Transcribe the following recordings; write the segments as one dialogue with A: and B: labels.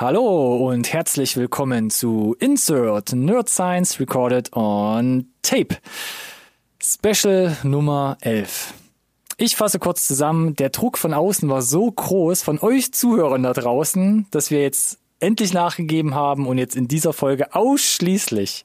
A: Hallo und herzlich willkommen zu Insert Nerd Science Recorded on Tape. Special Nummer 11. Ich fasse kurz zusammen, der Druck von außen war so groß von euch Zuhörern da draußen, dass wir jetzt endlich nachgegeben haben und jetzt in dieser Folge ausschließlich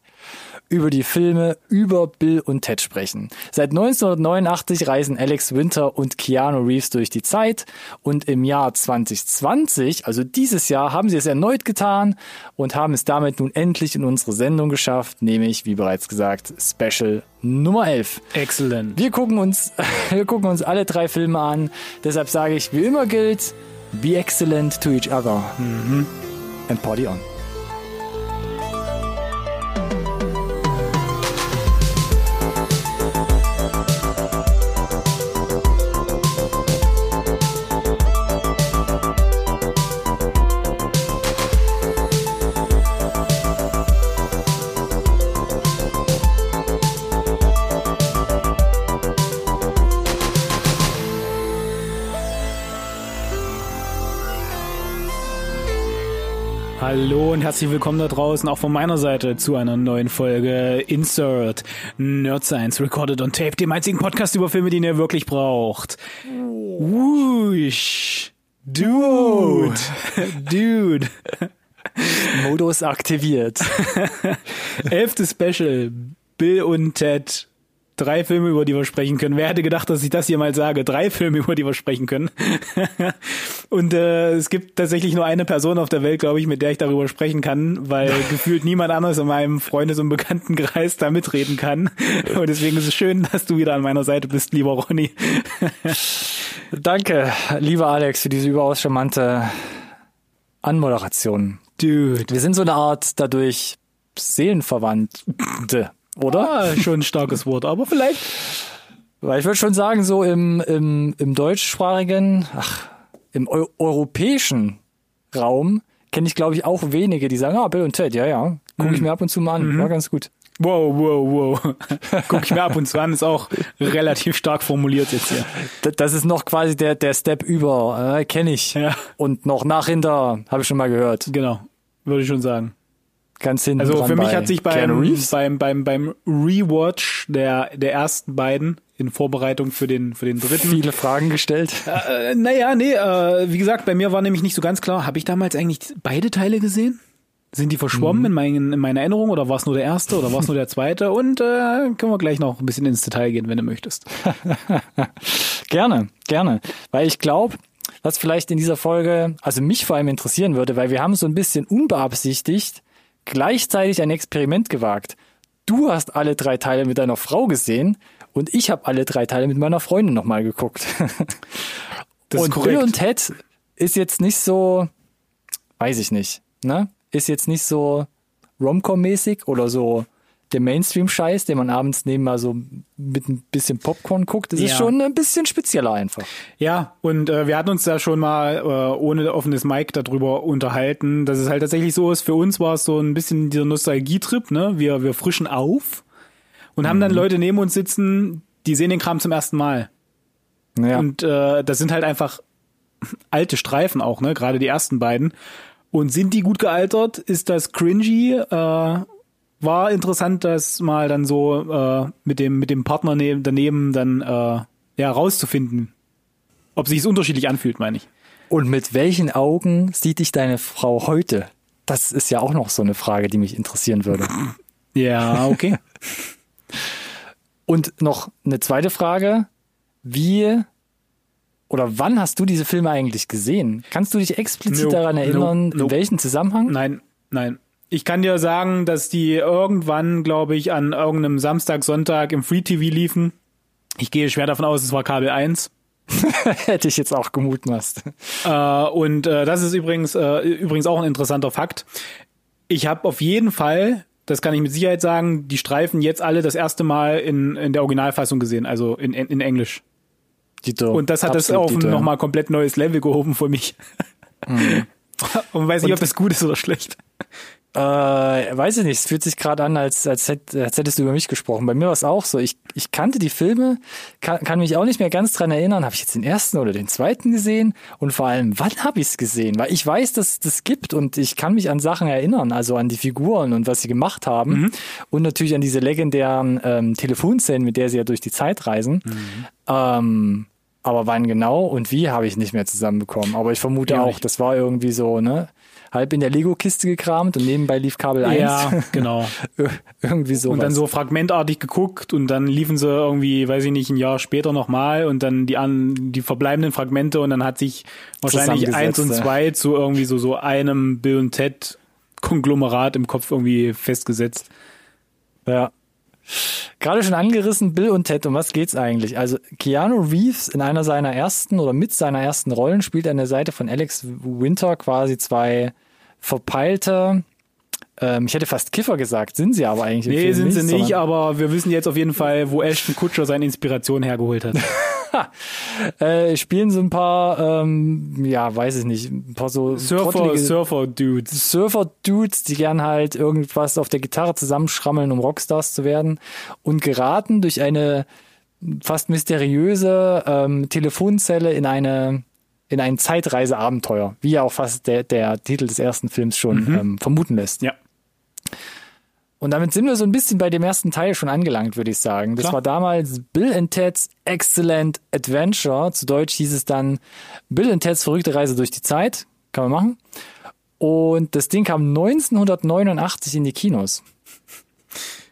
A: über die Filme über Bill und Ted sprechen. Seit 1989 reisen Alex Winter und Keanu Reeves durch die Zeit und im Jahr 2020, also dieses Jahr, haben sie es erneut getan und haben es damit nun endlich in unsere Sendung geschafft, nämlich, wie bereits gesagt, Special Nummer 11.
B: Excellent.
A: Wir gucken uns, wir gucken uns alle drei Filme an. Deshalb sage ich, wie immer gilt, be excellent to each other. Mhm. And party on.
B: Hallo und herzlich willkommen da draußen, auch von meiner Seite, zu einer neuen Folge Insert Nerd Science Recorded on Tape, dem einzigen Podcast über Filme, den ihr wirklich braucht. Whoosh. Dude. Dude.
A: Modus aktiviert.
B: Elfte Special. Bill und Ted drei Filme, über die wir sprechen können. Wer hätte gedacht, dass ich das hier mal sage? Drei Filme, über die wir sprechen können. und äh, es gibt tatsächlich nur eine Person auf der Welt, glaube ich, mit der ich darüber sprechen kann, weil gefühlt niemand anderes in meinem Freundes- und Bekanntenkreis da mitreden kann. Und deswegen ist es schön, dass du wieder an meiner Seite bist, lieber Ronny.
A: Danke, lieber Alex, für diese überaus charmante Anmoderation.
B: Dude.
A: Wir sind so eine Art dadurch Seelenverwandte oder?
B: Ah, schon ein starkes Wort, aber vielleicht.
A: Weil ich würde schon sagen, so im, im, im deutschsprachigen, ach, im eu europäischen Raum kenne ich, glaube ich, auch wenige, die sagen, ah, Bill und Ted, ja, ja, gucke ich mhm. mir ab und zu mal an, mhm. war ganz gut.
B: Wow, wow, wow. Guck ich mir ab und zu an, ist auch relativ stark formuliert jetzt hier.
A: Das ist noch quasi der, der Step über, äh, kenne ich. Ja. Und noch nach hinter, habe ich schon mal gehört.
B: Genau, würde ich schon sagen
A: ganz hinten.
B: Also für mich hat sich beim, beim, beim, beim Rewatch der, der ersten beiden in Vorbereitung für den, für den dritten.
A: Viele Fragen gestellt.
B: Äh, naja, nee, äh, wie gesagt, bei mir war nämlich nicht so ganz klar, habe ich damals eigentlich beide Teile gesehen? Sind die verschwommen mhm. in, meinen, in meiner Erinnerung oder war es nur der erste oder war es nur der zweite? Und äh, können wir gleich noch ein bisschen ins Detail gehen, wenn du möchtest.
A: gerne, gerne. Weil ich glaube, was vielleicht in dieser Folge, also mich vor allem interessieren würde, weil wir haben so ein bisschen unbeabsichtigt gleichzeitig ein Experiment gewagt. Du hast alle drei Teile mit deiner Frau gesehen und ich habe alle drei Teile mit meiner Freundin nochmal geguckt. Das und Bill und Ted ist jetzt nicht so, weiß ich nicht, ne? Ist jetzt nicht so Romcom-mäßig oder so der Mainstream-Scheiß, den man abends neben mal so mit ein bisschen Popcorn guckt, das ja. ist schon ein bisschen spezieller einfach.
B: Ja, und äh, wir hatten uns da schon mal äh, ohne offenes Mic darüber unterhalten, dass es halt tatsächlich so ist, für uns war es so ein bisschen dieser Nostalgietrip, ne? Wir, wir frischen auf und mhm. haben dann mhm. Leute neben uns sitzen, die sehen den Kram zum ersten Mal. Ja. Und äh, das sind halt einfach alte Streifen auch, ne? Gerade die ersten beiden. Und sind die gut gealtert? Ist das cringy? Äh, war interessant, das mal dann so äh, mit dem mit dem Partner neben, daneben dann äh, ja rauszufinden, ob sich es unterschiedlich anfühlt, meine ich.
A: Und mit welchen Augen sieht dich deine Frau heute? Das ist ja auch noch so eine Frage, die mich interessieren würde.
B: Ja, okay.
A: Und noch eine zweite Frage. Wie oder wann hast du diese Filme eigentlich gesehen? Kannst du dich explizit no, daran erinnern, no, no. in welchem Zusammenhang?
B: Nein, nein. Ich kann dir sagen, dass die irgendwann, glaube ich, an irgendeinem Samstag, Sonntag im Free TV liefen. Ich gehe schwer davon aus, es war Kabel 1.
A: Hätte ich jetzt auch gemutmaßt.
B: Äh, und äh, das ist übrigens, äh, übrigens auch ein interessanter Fakt. Ich habe auf jeden Fall, das kann ich mit Sicherheit sagen, die Streifen jetzt alle das erste Mal in, in der Originalfassung gesehen, also in, in, in Englisch. Dito. Und das hat Absolut das auf ein nochmal komplett neues Level gehoben für mich. Mhm. Und weiß nicht, ob das gut ist oder schlecht.
A: Äh, weiß ich nicht, es fühlt sich gerade an, als, als, hätt, als hättest du über mich gesprochen. Bei mir war es auch so. Ich, ich kannte die Filme, kann, kann mich auch nicht mehr ganz dran erinnern. Habe ich jetzt den ersten oder den zweiten gesehen? Und vor allem, wann habe ich es gesehen? Weil ich weiß, dass es das gibt und ich kann mich an Sachen erinnern, also an die Figuren und was sie gemacht haben. Mhm. Und natürlich an diese legendären ähm, Telefonszenen, mit der sie ja durch die Zeit reisen. Mhm. Ähm, aber wann genau und wie habe ich nicht mehr zusammenbekommen. Aber ich vermute ja, auch, das war irgendwie so, ne? Halb in der Lego-Kiste gekramt und nebenbei lief Kabel 1.
B: Ja, genau.
A: irgendwie so.
B: Und dann so fragmentartig geguckt und dann liefen sie irgendwie, weiß ich nicht, ein Jahr später nochmal und dann die an die verbleibenden Fragmente und dann hat sich wahrscheinlich eins und zwei zu irgendwie so, so einem Bill und Ted Konglomerat im Kopf irgendwie festgesetzt.
A: Ja. Gerade schon angerissen, Bill und Ted, um was geht's eigentlich? Also Keanu Reeves in einer seiner ersten oder mit seiner ersten Rollen spielt an der Seite von Alex Winter quasi zwei verpeilte, ähm, ich hätte fast Kiffer gesagt, sind sie aber eigentlich.
B: Nee, sind nicht, sie nicht, aber wir wissen jetzt auf jeden Fall, wo Ashton Kutscher seine Inspiration hergeholt hat.
A: äh, spielen so ein paar, ähm, ja, weiß ich nicht, ein paar so
B: Surfer, Surfer-Dudes.
A: Surfer-Dudes, die gern halt irgendwas auf der Gitarre zusammenschrammeln, um Rockstars zu werden und geraten durch eine fast mysteriöse ähm, Telefonzelle in eine in ein Zeitreiseabenteuer, wie ja auch fast der, der Titel des ersten Films schon mhm. ähm, vermuten lässt.
B: Ja.
A: Und damit sind wir so ein bisschen bei dem ersten Teil schon angelangt, würde ich sagen. Das Klar. war damals Bill and Ted's Excellent Adventure. Zu Deutsch hieß es dann Bill and Ted's verrückte Reise durch die Zeit. Kann man machen. Und das Ding kam 1989 in die Kinos.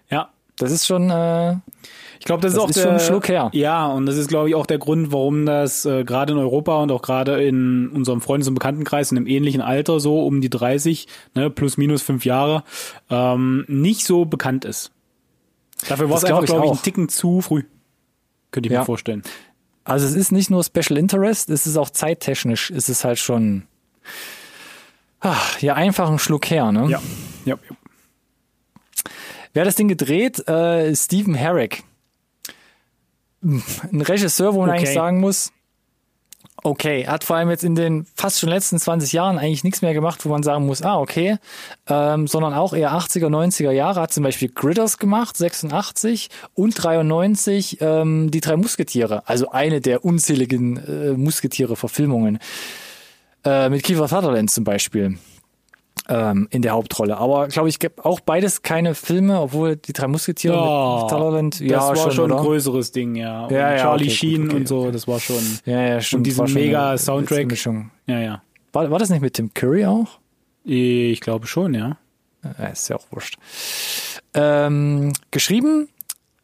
B: Ja.
A: Das ist schon äh,
B: ich glaube, das, das, ist auch
A: ist
B: der,
A: schon ein Schluck her.
B: Ja, und das ist, glaube ich, auch der Grund, warum das äh, gerade in Europa und auch gerade in unserem Freundes- und Bekanntenkreis in einem ähnlichen Alter, so um die 30, ne, plus minus fünf Jahre, ähm, nicht so bekannt ist. Dafür war es einfach, glaube ich, ein Ticken zu früh. Könnte ich ja. mir vorstellen.
A: Also es ist nicht nur Special Interest, es ist auch zeittechnisch, es ist halt schon ach, ja einfach ein Schluck her, ne?
B: Ja, ja. ja.
A: Wer hat das Ding gedreht? Äh, Stephen Herrick ein Regisseur, wo man okay. eigentlich sagen muss, okay, hat vor allem jetzt in den fast schon letzten 20 Jahren eigentlich nichts mehr gemacht, wo man sagen muss, ah, okay, ähm, sondern auch eher 80er, 90er Jahre, hat zum Beispiel Gritters gemacht, 86 und 93 ähm, die drei Musketiere, also eine der unzähligen äh, Musketiere-Verfilmungen. Äh, mit Kiefer Sutherland zum Beispiel ähm, in der Hauptrolle. Aber glaube ich, gibt auch beides keine Filme, obwohl die drei Musketiere
B: oh, mit Sutherland, ja, das war schon, schon ein größeres Ding, ja.
A: Ja, ja
B: Charlie
A: okay,
B: Sheen
A: gut, okay,
B: und so, das war schon.
A: Ja, ja, stimmt.
B: Und diesen mega Soundtrack.
A: Ja, ja. War, war das nicht mit Tim Curry auch?
B: Ich glaube schon, ja.
A: ja ist ja auch wurscht. Ähm, geschrieben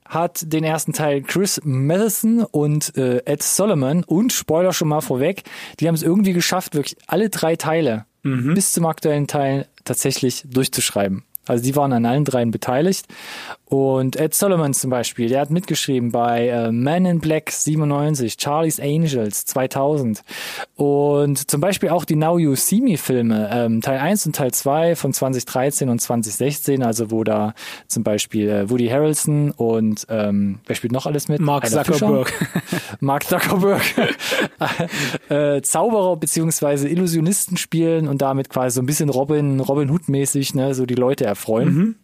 A: hat den ersten Teil Chris Madison und äh, Ed Solomon und Spoiler schon mal vorweg, die haben es irgendwie geschafft, wirklich alle drei Teile mhm. bis zum aktuellen Teil tatsächlich durchzuschreiben. Also die waren an allen dreien beteiligt. Und Ed Solomon zum Beispiel, der hat mitgeschrieben bei äh, Man in Black 97, Charlie's Angels 2000 und zum Beispiel auch die Now You See Me Filme, ähm, Teil 1 und Teil 2 von 2013 und 2016, also wo da zum Beispiel äh, Woody Harrelson und ähm, wer spielt noch alles mit?
B: Mark Einer Zuckerberg.
A: Mark Zuckerberg. äh, Zauberer beziehungsweise Illusionisten spielen und damit quasi so ein bisschen Robin, Robin Hood mäßig, ne, so die Leute erfreuen. Mhm.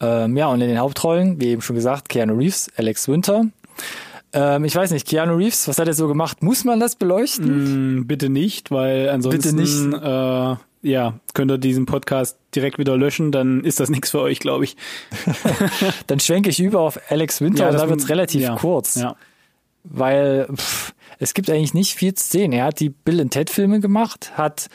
A: Ähm, ja, und in den Hauptrollen, wie eben schon gesagt, Keanu Reeves, Alex Winter. Ähm, ich weiß nicht, Keanu Reeves, was hat er so gemacht? Muss man das beleuchten?
B: Mm, bitte nicht, weil ansonsten
A: bitte nicht.
B: Äh, ja, könnt ihr diesen Podcast direkt wieder löschen, dann ist das nichts für euch, glaube ich.
A: dann schwenke ich über auf Alex Winter
B: ja,
A: und da wird's relativ
B: ja,
A: kurz.
B: Ja.
A: Weil pff, es gibt eigentlich nicht viel zu sehen. Er hat die Bill and Ted Filme gemacht, hat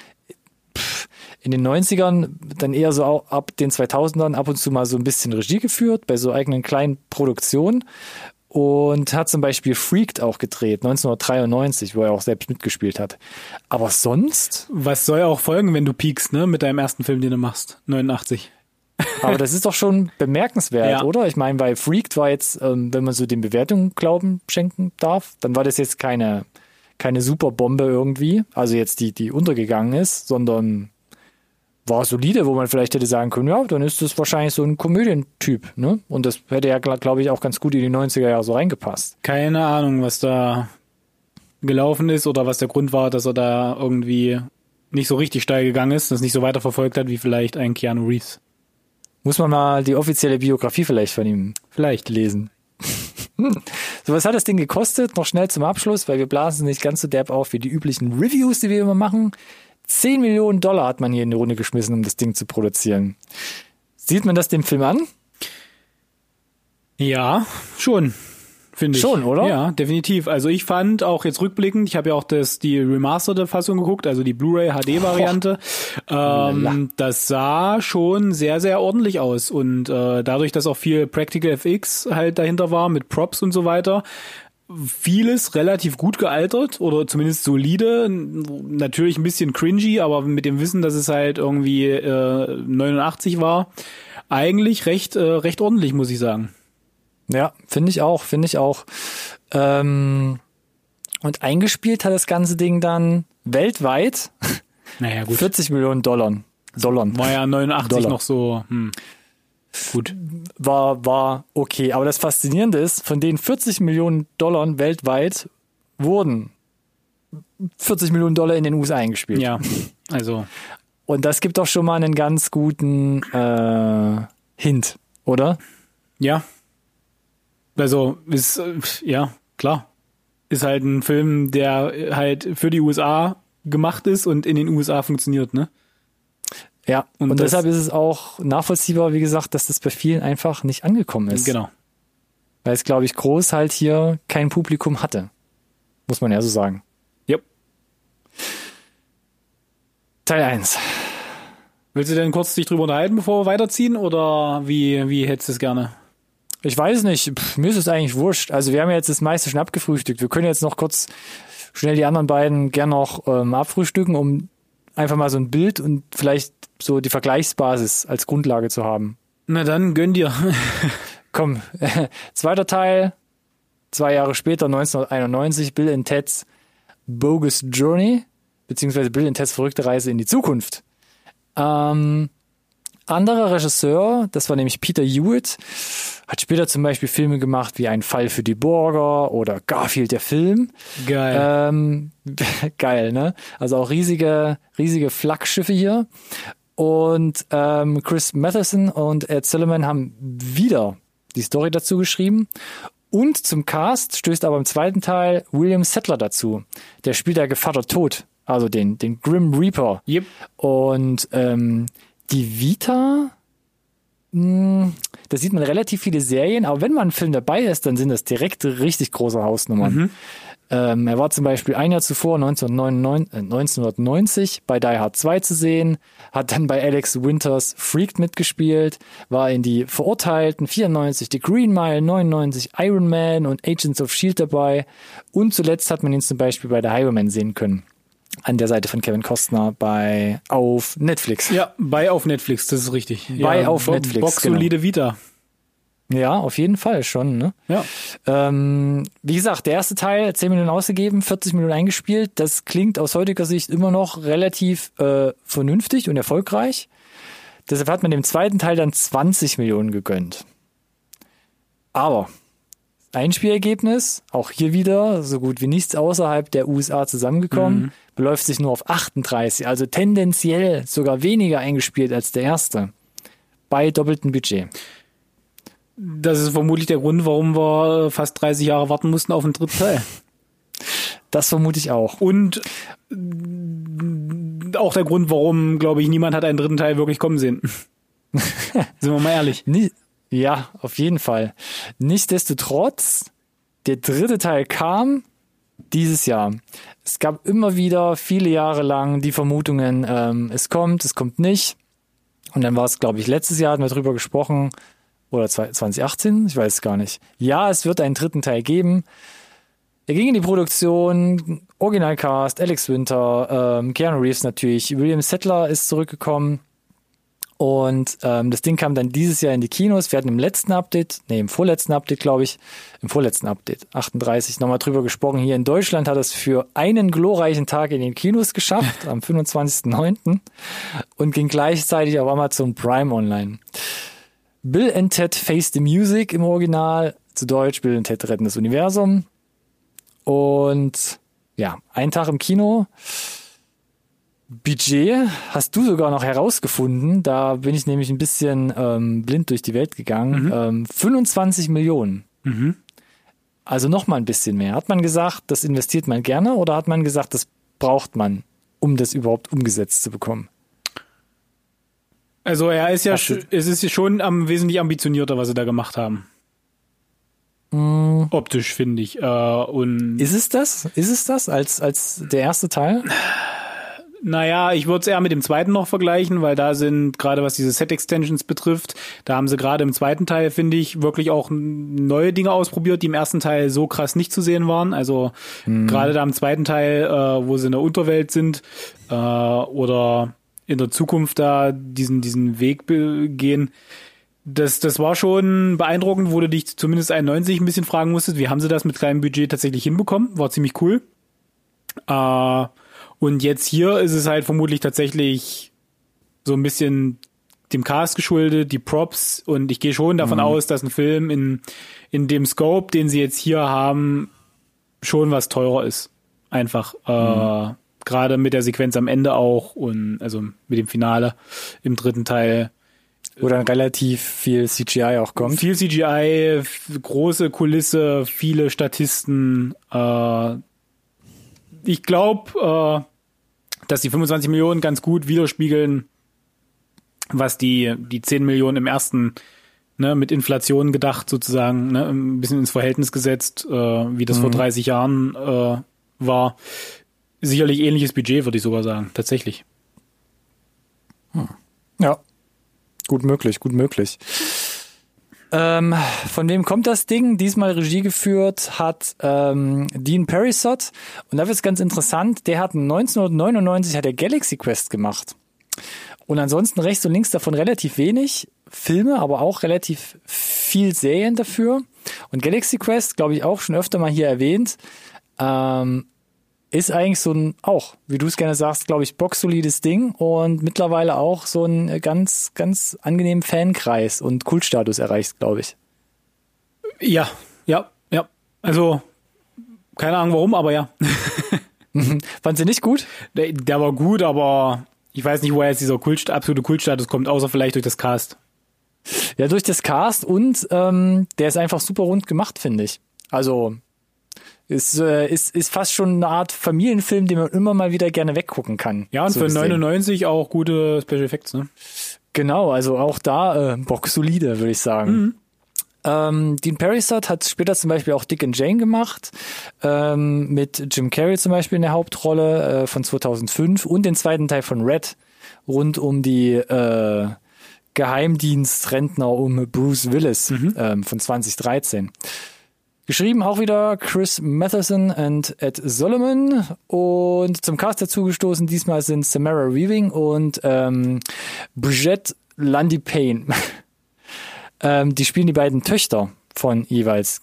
A: in den 90ern dann eher so auch ab den 2000ern ab und zu mal so ein bisschen Regie geführt bei so eigenen kleinen Produktionen und hat zum Beispiel Freaked auch gedreht, 1993, wo er auch selbst mitgespielt hat. Aber sonst?
B: Was soll auch folgen, wenn du piekst, ne, mit deinem ersten Film, den du machst, 89?
A: Aber das ist doch schon bemerkenswert,
B: Ja.
A: oder? Ich meine, bei Freaked war jetzt, ähm, wenn man so den Bewertungen Glauben schenken darf, dann war das jetzt keine, keine Superbombe irgendwie, also jetzt die, die untergegangen ist, sondern war solide, wo man vielleicht hätte sagen können, ja, dann ist das wahrscheinlich so ein Komödientyp, ne? Und das hätte ja, glaube ich, auch ganz gut in die 90er Jahre so reingepasst.
B: Keine Ahnung, was da gelaufen ist oder was der Grund war, dass er da irgendwie nicht so richtig steil gegangen ist, das nicht so weiterverfolgt hat wie vielleicht ein Keanu Reeves.
A: Muss man mal die offizielle Biografie vielleicht von ihm
B: Vielleicht.
A: lesen. so, was hat das Ding gekostet? Noch schnell zum Abschluss, weil wir blasen nicht ganz so derb auf wie die üblichen Reviews, die wir immer machen. 10 Millionen Dollar hat man hier in die Runde geschmissen, um das Ding zu produzieren. Sieht man das dem Film an?
B: Ja, schon. Finde ich.
A: Schon, oder?
B: Ja, definitiv. Also ich fand auch jetzt rückblickend, ich habe ja auch das die remasterte Fassung geguckt, also die Blu-ray HD Variante. Ähm, das sah schon sehr sehr ordentlich aus und äh, dadurch, dass auch viel Practical FX halt dahinter war mit Props und so weiter, vieles relativ gut gealtert oder zumindest solide. Natürlich ein bisschen cringy, aber mit dem Wissen, dass es halt irgendwie äh, 89 war, eigentlich recht äh, recht ordentlich, muss ich sagen.
A: Ja, finde ich auch, finde ich auch. Ähm, und eingespielt hat das ganze Ding dann weltweit
B: Naja, gut.
A: 40 Millionen Dollar. Dollar.
B: War ja 89
A: Dollar.
B: noch so, hm. Gut.
A: War, war okay. Aber das Faszinierende ist, von den 40 Millionen Dollar weltweit wurden 40 Millionen Dollar in den USA eingespielt.
B: Ja, also,
A: Und das gibt doch schon mal einen ganz guten äh, Hint, oder?
B: ja. Also, ist, äh, ja, klar. Ist halt ein Film, der halt für die USA gemacht ist und in den USA funktioniert, ne?
A: Ja, und,
B: Und
A: deshalb ist es auch nachvollziehbar, wie gesagt, dass das bei vielen einfach nicht angekommen ist.
B: Genau.
A: Weil es, glaube ich, groß halt hier kein Publikum hatte. Muss man ja so sagen.
B: Yep.
A: Teil 1.
B: Willst du denn kurz dich drüber unterhalten, bevor wir weiterziehen? Oder wie, wie hättest du es gerne?
A: Ich weiß nicht, Pff, mir ist es eigentlich wurscht. Also wir haben ja jetzt das meiste schon abgefrühstückt. Wir können jetzt noch kurz schnell die anderen beiden gern noch ähm, abfrühstücken, um einfach mal so ein Bild und vielleicht so die Vergleichsbasis als Grundlage zu haben.
B: Na dann, gönn dir.
A: Komm, zweiter Teil, zwei Jahre später, 1991, Bill and Ted's Bogus Journey, beziehungsweise Bill and Ted's verrückte Reise in die Zukunft. Ähm, anderer Regisseur, das war nämlich Peter Hewitt, hat später zum Beispiel Filme gemacht wie Ein Fall für die Burger oder Garfield der Film.
B: Geil.
A: Ähm, geil, ne? Also auch riesige, riesige Flaggschiffe hier. Und ähm, Chris Matheson und Ed Sullivan haben wieder die Story dazu geschrieben. Und zum Cast stößt aber im zweiten Teil William Settler dazu. Der spielt der Gevatter Tod, also den, den Grim Reaper.
B: Yep.
A: Und ähm, die Vita, mh, da sieht man relativ viele Serien, aber wenn mal ein Film dabei ist, dann sind das direkt richtig große Hausnummern. Ähm, er war zum Beispiel ein Jahr zuvor, 1999, äh, 1990, bei Die Hard 2 zu sehen, hat dann bei Alex Winters Freaked mitgespielt, war in die Verurteilten 94, The Green Mile 99, Iron Man und Agents of S.H.I.E.L.D. dabei und zuletzt hat man ihn zum Beispiel bei The Highwayman sehen können. An der Seite von Kevin Costner bei auf Netflix.
B: Ja, bei auf Netflix, das ist richtig.
A: Bei
B: ja,
A: auf
B: Bo-
A: Netflix,
B: Box
A: genau.
B: solide Vita.
A: Ja, auf jeden Fall schon. Ne?
B: Ja.
A: Ähm, wie gesagt, der erste Teil 10 Millionen ausgegeben, 40 Millionen eingespielt. Das klingt aus heutiger Sicht immer noch relativ äh, vernünftig und erfolgreich. Deshalb hat man dem zweiten Teil dann 20 Millionen gegönnt. Aber Einspielergebnis, auch hier wieder so gut wie nichts außerhalb der USA zusammengekommen, beläuft sich nur auf 38, also tendenziell sogar weniger eingespielt als der erste. Bei doppeltem Budget.
B: Das ist vermutlich der Grund, warum wir fast 30 Jahre warten mussten auf den dritten Teil.
A: Das vermute ich auch.
B: Und auch der Grund, warum, glaube ich, niemand hat einen dritten Teil wirklich kommen sehen. Sind wir mal ehrlich.
A: Ja, auf jeden Fall. Nichtsdestotrotz, der dritte Teil kam dieses Jahr. Es gab immer wieder viele Jahre lang die Vermutungen, ähm, es kommt, es kommt nicht. Und dann war es, glaube ich, letztes Jahr hatten wir drüber gesprochen. Oder zwei- 2018, ich weiß es gar nicht. Ja, es wird einen dritten Teil geben. Er ging in die Produktion, Originalcast, Alex Winter, ähm, Keanu Reeves natürlich, William Settler ist zurückgekommen. Und ähm, das Ding kam dann dieses Jahr in die Kinos. Wir hatten im letzten Update, nee, im vorletzten Update, glaube ich, im vorletzten Update, 38, nochmal drüber gesprochen. Hier in Deutschland hat es für einen glorreichen Tag in den Kinos geschafft, am 25.09. und ging gleichzeitig auf Amazon Prime online. Bill and Ted Face the Music im Original, zu Deutsch Bill and Ted retten das Universum. Und ja, ein Tag im Kino. Budget hast du sogar noch herausgefunden. Da bin ich nämlich ein bisschen ähm, blind durch die Welt gegangen.
B: Mhm.
A: Ähm, 25 Millionen. Also noch mal ein bisschen mehr. Hat man gesagt, das investiert man gerne oder hat man gesagt, das braucht man, um das überhaupt umgesetzt zu bekommen?
B: Also er ist ja, es ist schon am wesentlich ambitionierter, was sie da gemacht haben. Optisch finde ich. Äh, und
A: Ist es das? Ist es das als, als der erste Teil?
B: Naja, ich würde es eher mit dem zweiten noch vergleichen, weil da sind, gerade was diese Set-Extensions betrifft, da haben sie gerade im zweiten Teil, finde ich, wirklich auch neue Dinge ausprobiert, die im ersten Teil so krass nicht zu sehen waren. Also gerade da im zweiten Teil, äh, wo sie in der Unterwelt sind äh, oder in der Zukunft da diesen, diesen Weg gehen, das, das war schon beeindruckend, wo du dich zumindest 91 ein bisschen fragen musstest, wie haben sie das mit kleinem Budget tatsächlich hinbekommen? War ziemlich cool. Äh, und jetzt hier ist es halt vermutlich tatsächlich so ein bisschen dem Cast geschuldet, die Props und ich gehe schon davon aus, dass ein Film in, in dem Scope, den sie jetzt hier haben, schon was teurer ist. Einfach. Äh, Gerade mit der Sequenz am Ende auch und also mit dem Finale im dritten Teil.
A: Wo dann relativ viel CGI auch kommt.
B: Viel CGI, große Kulisse, viele Statisten. Äh, ich glaube, äh, dass die 25 Millionen ganz gut widerspiegeln, was die, die 10 Millionen im ersten, ne, mit Inflation gedacht sozusagen, ne, ein bisschen ins Verhältnis gesetzt, äh, wie das vor 30 Jahren äh, war. Sicherlich ähnliches Budget, würde ich sogar sagen, tatsächlich.
A: Ja. Gut möglich, gut möglich. Ähm, von wem kommt das Ding? Diesmal Regie geführt hat ähm, Dean Parisot. Und da wird es ganz interessant. Der hat 1999 hat er Galaxy Quest gemacht. Und ansonsten rechts und links davon relativ wenig Filme, aber auch relativ viel Serien dafür. Und Galaxy Quest, glaube ich, auch schon öfter mal hier erwähnt, ähm, ist eigentlich so ein, auch, wie du es gerne sagst, glaube ich, boxsolides Ding und mittlerweile auch so ein ganz, ganz angenehmen Fankreis und Kultstatus erreicht, glaube ich.
B: Ja, ja, ja. Also, keine Ahnung warum, aber ja.
A: Fand sie nicht gut?
B: Der, der war gut, aber ich weiß nicht, woher jetzt dieser Kult, absolute Kultstatus kommt, außer vielleicht durch das Cast.
A: Ja, durch das Cast und ähm, der ist einfach super rund gemacht, finde ich. Also ist, äh, ist, ist fast schon eine Art Familienfilm, den man immer mal wieder gerne weggucken kann.
B: Ja, und
A: so
B: für
A: gesehen.
B: 99 auch gute Special Effects, ne?
A: Genau, also auch da äh, boxsolide, würde ich sagen. Ähm, Dean Parisot hat später zum Beispiel auch Dick and Jane gemacht, ähm, mit Jim Carrey zum Beispiel in der Hauptrolle äh, von 2005 und den zweiten Teil von Red rund um die äh, Geheimdienstrentner um Bruce Willis ähm, von 2013. Geschrieben auch wieder Chris Matheson und Ed Solomon und zum Cast dazugestoßen diesmal sind Samara Weaving und ähm, Brigitte Landy Payne. ähm, die spielen die beiden Töchter von jeweils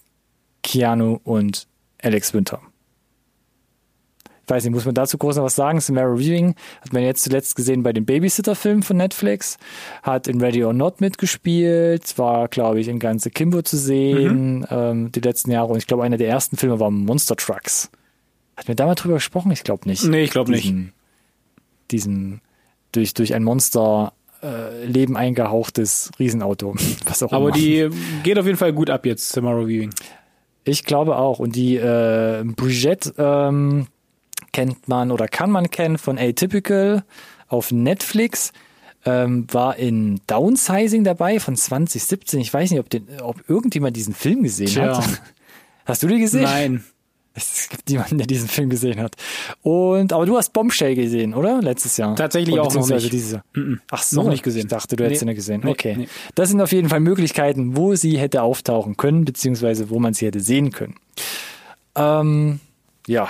A: Keanu und Alex Winter. Ich weiß nicht, muss man dazu groß noch was sagen? Samara Weaving hat man jetzt zuletzt gesehen bei den Babysitter-Filmen von Netflix, hat in Ready or Not mitgespielt, war, glaube ich, in ganze Kimbo zu sehen ähm, die letzten Jahre und ich glaube, einer der ersten Filme war Monster Trucks. Hat mir da mal drüber gesprochen? Ich glaube nicht.
B: Nee, ich glaube nicht.
A: Diesen- durch, durch ein Monster äh, Leben eingehauchtes Riesenauto. Was auch
B: Aber
A: immer.
B: die geht auf jeden Fall gut ab jetzt, Samara Weaving.
A: Ich glaube auch. Und die äh, Brigitte ähm, kennt man oder kann man kennen von Atypical auf Netflix. Ähm, war in Downsizing dabei von 2017. Ich weiß nicht, ob, den, ob irgendjemand diesen Film gesehen
B: Tja.
A: hat. Hast du den gesehen?
B: Nein.
A: Es gibt niemanden, der diesen Film gesehen hat. Und aber du hast Bombshell gesehen, oder? Letztes Jahr.
B: Tatsächlich
A: Oder
B: auch noch nicht.
A: Dieses Jahr. Ach so,
B: Noch nicht gesehen.
A: Ich dachte, du hättest
B: Nee.
A: ihn ja gesehen.
B: Nee,
A: Okay.
B: nee.
A: Das sind auf jeden Fall Möglichkeiten, wo sie hätte auftauchen können, beziehungsweise wo man sie hätte sehen können. Ähm, ja.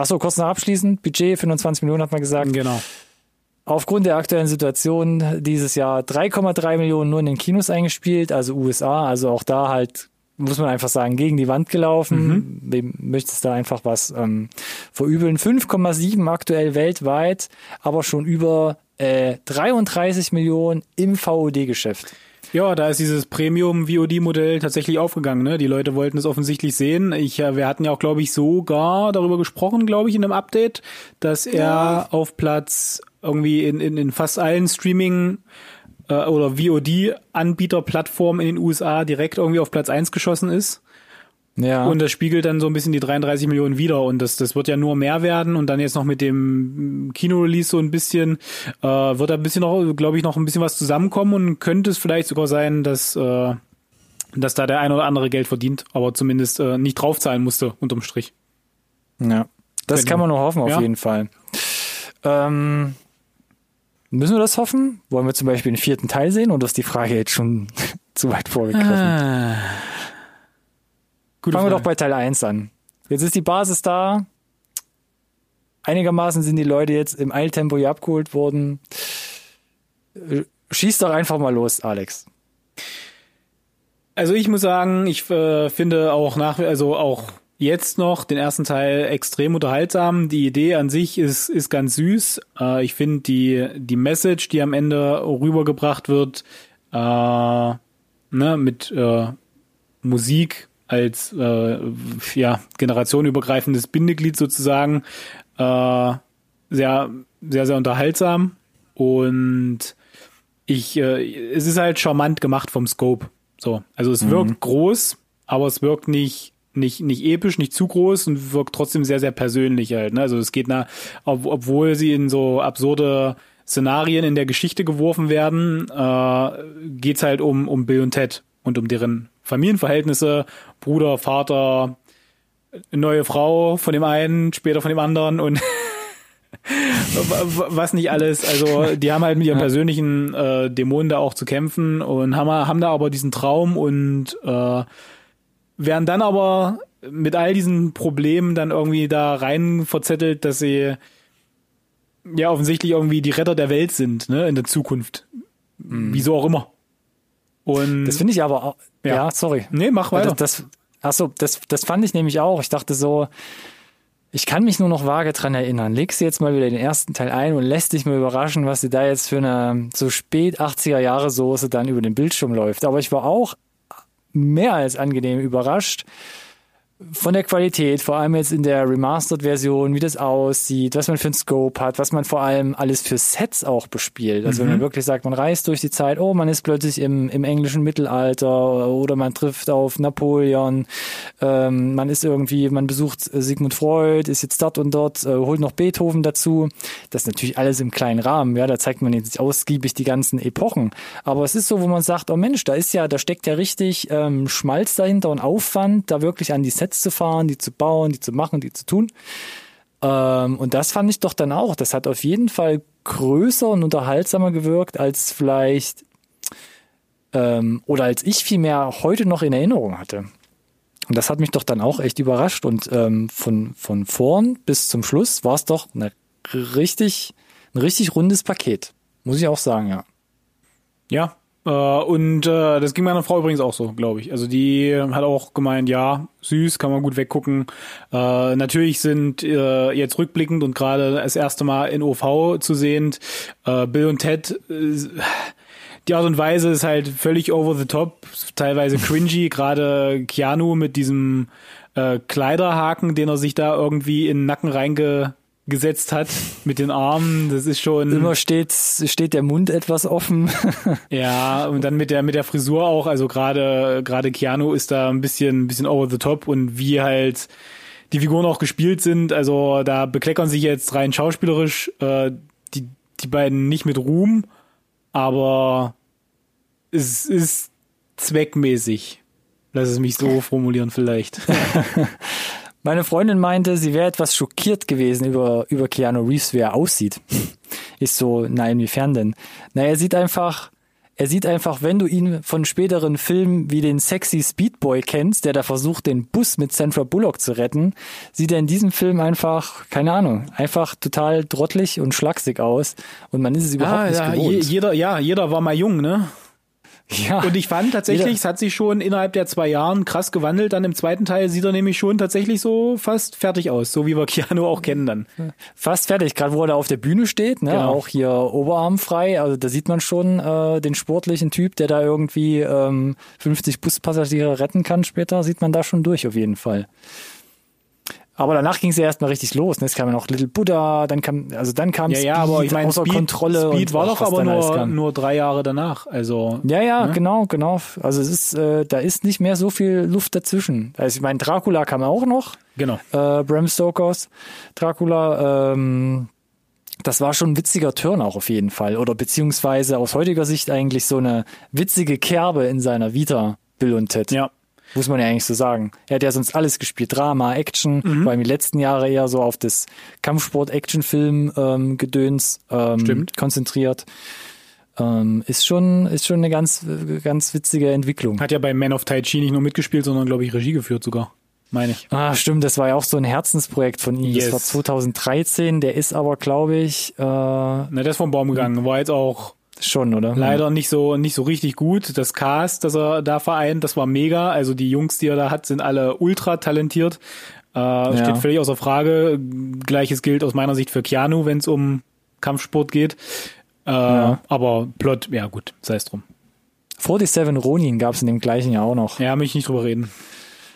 A: Ach so, kurz noch abschließend. Budget 25 Millionen hat man gesagt.
B: Genau.
A: Aufgrund der aktuellen Situation dieses Jahr 3,3 Millionen nur in den Kinos eingespielt, also USA, also auch da halt, muss man einfach sagen, gegen die Wand gelaufen. Wem möchtest da einfach was ähm, verübeln? 5,7 aktuell weltweit, aber schon über äh, 33 Millionen im VOD-Geschäft.
B: Ja, da ist dieses Premium-VOD-Modell tatsächlich aufgegangen. Ne? Die Leute wollten es offensichtlich sehen. Ich, äh, wir hatten ja auch, glaube ich, sogar darüber gesprochen, glaube ich, in einem Update, dass er ja. auf Platz irgendwie in, in, in fast allen Streaming- äh, oder VOD-Anbieterplattformen in den USA direkt irgendwie auf Platz eins geschossen ist. Ja. Und das spiegelt dann so ein bisschen die 33 Millionen wieder und das, das wird ja nur mehr werden und dann jetzt noch mit dem Kino-Release so ein bisschen, äh, wird da ein bisschen noch, glaube ich, noch ein bisschen was zusammenkommen und könnte es vielleicht sogar sein, dass, äh, dass da der ein oder andere Geld verdient, aber zumindest äh, nicht draufzahlen musste, unterm Strich.
A: Ja, das kann man nur hoffen, auf ja. jeden Fall. Ähm, müssen wir das hoffen? Wollen wir zum Beispiel den vierten Teil sehen oder ist die Frage jetzt schon zu weit vorgegriffen? Ah. Gute Fangen Frage. wir doch bei Teil 1 an. Jetzt ist die Basis da. Einigermaßen sind die Leute jetzt im Eiltempo hier abgeholt worden. Schieß doch einfach mal los, Alex.
B: Also ich muss sagen, ich äh, finde auch nach, also auch jetzt noch den ersten Teil extrem unterhaltsam. Die Idee an sich ist, ist ganz süß. Äh, ich finde die, die Message, die am Ende rübergebracht wird, äh, ne, mit äh, Musik als äh, ja, generationenübergreifendes Bindeglied sozusagen äh, sehr, sehr, sehr unterhaltsam. Und ich, äh, es ist halt charmant gemacht vom Scope. So, also es mhm. wirkt groß, aber es wirkt nicht nicht nicht episch, nicht zu groß und wirkt trotzdem sehr sehr persönlich halt. Ne? Also es geht nach, ob, obwohl sie in so absurde Szenarien in der Geschichte geworfen werden, äh, geht's halt um um Bill und Ted und um deren Familienverhältnisse, Bruder, Vater, neue Frau von dem einen, später von dem anderen und was nicht alles. Also die haben halt mit ihren persönlichen äh, Dämonen da auch zu kämpfen und haben, haben da aber diesen Traum und äh, werden dann aber mit all diesen Problemen dann irgendwie da rein verzettelt, dass sie ja offensichtlich irgendwie die Retter der Welt sind, ne, in der Zukunft. Mhm. Wieso auch immer.
A: Und das finde ich aber auch, ja. ja. sorry.
B: Nee, mach weiter.
A: Das, das, achso, das, das fand ich nämlich auch. Ich dachte so, ich kann mich nur noch vage dran erinnern. Legst du jetzt mal wieder den ersten Teil ein und lässt dich mal überraschen, was dir da jetzt für eine so spät 80er Jahre Soße dann über den Bildschirm läuft. Aber ich war auch mehr als angenehm überrascht von der Qualität, vor allem jetzt in der Remastered-Version, wie das aussieht, was man für einen Scope hat, was man vor allem alles für Sets auch bespielt. Also mhm. wenn man mhm. wirklich sagt, man reist durch die Zeit, oh, man ist plötzlich im, im englischen Mittelalter oder man trifft auf Napoleon, ähm, man ist irgendwie, man besucht Sigmund Freud, ist jetzt dort und dort, äh, holt noch Beethoven dazu. Das ist natürlich alles im kleinen Rahmen, ja, da zeigt man jetzt ausgiebig die ganzen Epochen. Aber es ist so, wo man sagt, oh Mensch, da ist ja, da steckt ja richtig ähm, Schmalz dahinter und Aufwand, da wirklich an die Sets Sets zu fahren, die zu bauen, die zu machen, die zu tun. Ähm, und das fand ich doch dann auch. Das hat auf jeden Fall größer und unterhaltsamer gewirkt als vielleicht ähm, oder als ich vielmehr heute noch in Erinnerung hatte. Und das hat mich doch dann auch echt überrascht. Und ähm, von, von vorn bis zum Schluss war es doch eine richtig, ein richtig rundes Paket. Muss ich auch sagen, ja.
B: Ja, und äh, das ging meiner Frau übrigens auch so, glaube ich. Also die hat auch gemeint, ja, süß, kann man gut weggucken. Äh, natürlich sind äh, jetzt rückblickend und gerade das erste Mal in OV zu sehend äh, Bill und Ted. Äh, die Art und Weise ist halt völlig over the top, teilweise cringy. gerade Keanu mit diesem äh, Kleiderhaken, den er sich da irgendwie in den Nacken reinge gesetzt hat mit den Armen. Das ist schon.
A: Immer steht, steht der Mund etwas offen.
B: ja, und dann mit der, mit der Frisur auch. Also gerade, gerade Keanu ist da ein bisschen, ein bisschen over the top und wie halt die Figuren auch gespielt sind. Also da bekleckern sich jetzt rein schauspielerisch, äh, die, die beiden nicht mit Ruhm, aber es ist zweckmäßig. Lass es mich so formulieren vielleicht.
A: Meine Freundin meinte, sie wäre etwas schockiert gewesen über, über Keanu Reeves, wie er aussieht. Ich so, nein, inwiefern denn? Na, er sieht einfach, er sieht einfach, wenn du ihn von späteren Filmen wie den Sexy Speedboy kennst, der da versucht, den Bus mit Sandra Bullock zu retten, sieht er in diesem Film einfach, keine Ahnung, einfach total drottelig und schlaksig aus. Und man ist es überhaupt ah, nicht
B: ja,
A: gewohnt.
B: jeder, ja, jeder war mal jung, ne?
A: Ja.
B: Und ich fand tatsächlich, es hat sich schon innerhalb der zwei Jahren krass gewandelt. Dann im zweiten Teil sieht er nämlich schon tatsächlich so fast fertig aus, so wie wir Keanu auch kennen dann.
A: Fast fertig, gerade wo er da auf der Bühne steht, ne?
B: Genau.
A: auch hier oberarmfrei. Also da sieht man schon äh, den sportlichen Typ, der da irgendwie ähm, 50 Buspassagiere retten kann später, sieht man da schon durch auf jeden Fall. Aber danach ging es ja erstmal richtig los. Ne? Es kam ja noch Little Buddha, dann kam, also dann kam
B: Ja, ja, aber ich meine,
A: außer
B: Speed,
A: Kontrolle
B: Speed war doch aber nur, nur drei Jahre danach. Also
A: Ja, ja, genau, genau. Also es ist, äh, da ist nicht mehr so viel Luft dazwischen. Also ich meine, Dracula kam auch noch,
B: genau.
A: äh, Bram Stokers Dracula. Ähm, das war schon ein witziger Turn auch auf jeden Fall. Oder beziehungsweise aus heutiger Sicht eigentlich so eine witzige Kerbe in seiner Vita, Bill und Ted.
B: Ja.
A: Muss man ja eigentlich so sagen. Er hat ja sonst alles gespielt. Drama, Action,
B: Mhm.
A: vor allem die letzten Jahre eher so auf das Kampfsport-Action-Film-Gedöns ähm,
B: Stimmt.
A: konzentriert. Ähm, ist schon, ist schon eine ganz, ganz witzige Entwicklung.
B: Hat ja bei Man of Tai Chi nicht nur mitgespielt, sondern glaube ich Regie geführt sogar. Meine ich.
A: Ah, stimmt, das war ja auch so ein Herzensprojekt von ihm.
B: Yes.
A: Das war 2013, der ist aber, glaube ich, äh,
B: Na, der ist vom Baum gegangen. War jetzt auch
A: schon, oder?
B: leider nicht so nicht so richtig gut. Das Cast, das er da vereint, das war mega. Also die Jungs, die er da hat, sind alle ultra talentiert. Äh, Steht völlig außer Frage. Gleiches gilt aus meiner Sicht für Keanu, wenn es um Kampfsport geht. Äh, Aber Plot, ja gut, sei es drum.
A: 47 Ronin gab es in dem gleichen Jahr auch noch.
B: Ja, möchte ich nicht drüber reden.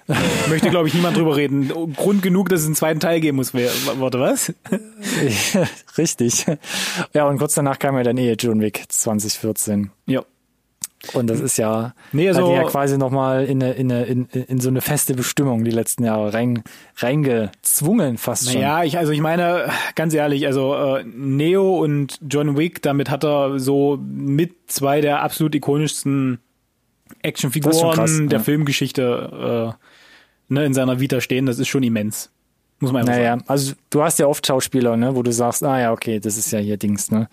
B: Möchte, glaube ich, niemand drüber reden. Grund genug, dass es einen zweiten Teil geben muss. Warte, was?
A: Richtig. Ja, und kurz danach kam ja dann eh John Wick 2014.
B: Ja.
A: Und das ist ja,
B: Nee, also-
A: hat ja quasi nochmal in, eine, in, eine, in, in so eine feste Bestimmung die letzten Jahre rein, reingezwungen fast schon.
B: Naja, ich, also ich meine, ganz ehrlich, also äh, Neo und John Wick, damit hat er so mit zwei der absolut ikonischsten Actionfiguren
A: krass,
B: der
A: ja.
B: Filmgeschichte äh, ne, in seiner Vita stehen. Das ist schon immens. Muss man einfach
A: Naja,
B: sagen.
A: also du hast ja oft Schauspieler, ne, wo du sagst, ah ja, okay, das ist ja hier Dings, ne.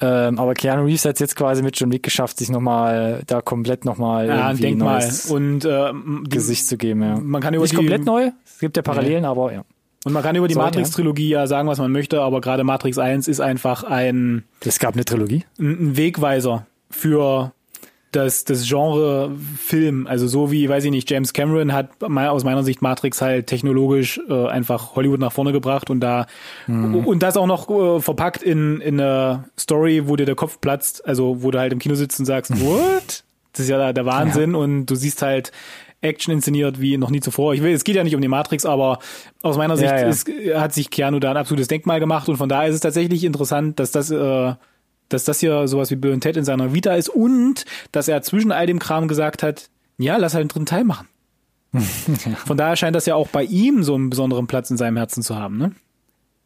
A: Ähm, aber Keanu Reeves hat es jetzt quasi mit John Wick geschafft, sich nochmal da komplett nochmal
B: Ja,
A: irgendwie
B: denk mal.
A: neues
B: Und äh, die,
A: Gesicht zu geben, ja.
B: man kann über
A: Nicht
B: die,
A: komplett neu, es gibt ja Parallelen, aber ja.
B: Und man kann über die
A: Sorry,
B: Matrix-Trilogie ja sagen, was man möchte, aber gerade Matrix 1 ist einfach ein,
A: Es gab eine Trilogie.
B: ein Wegweiser für das, das Genre Film. Also so wie, weiß ich nicht, James Cameron hat mal aus meiner Sicht Matrix halt technologisch äh, einfach Hollywood nach vorne gebracht und da und das auch noch äh, verpackt in, in eine Story, wo dir der Kopf platzt, also wo du halt im Kino sitzt und sagst, what? Das ist ja der- der Wahnsinn und du siehst halt Action inszeniert wie noch nie zuvor. Ich will, es geht ja nicht um die Matrix, aber aus meiner Sicht
A: Ja, ja.
B: Ist, hat sich Keanu da ein absolutes Denkmal gemacht und von daher ist es tatsächlich interessant, dass das äh, dass das hier sowas wie Bill und Ted in seiner Vita ist und dass er zwischen all dem Kram gesagt hat, ja, lass halt einen dritten Teil machen. Von daher scheint das ja auch bei ihm so einen besonderen Platz in seinem Herzen zu haben, ne?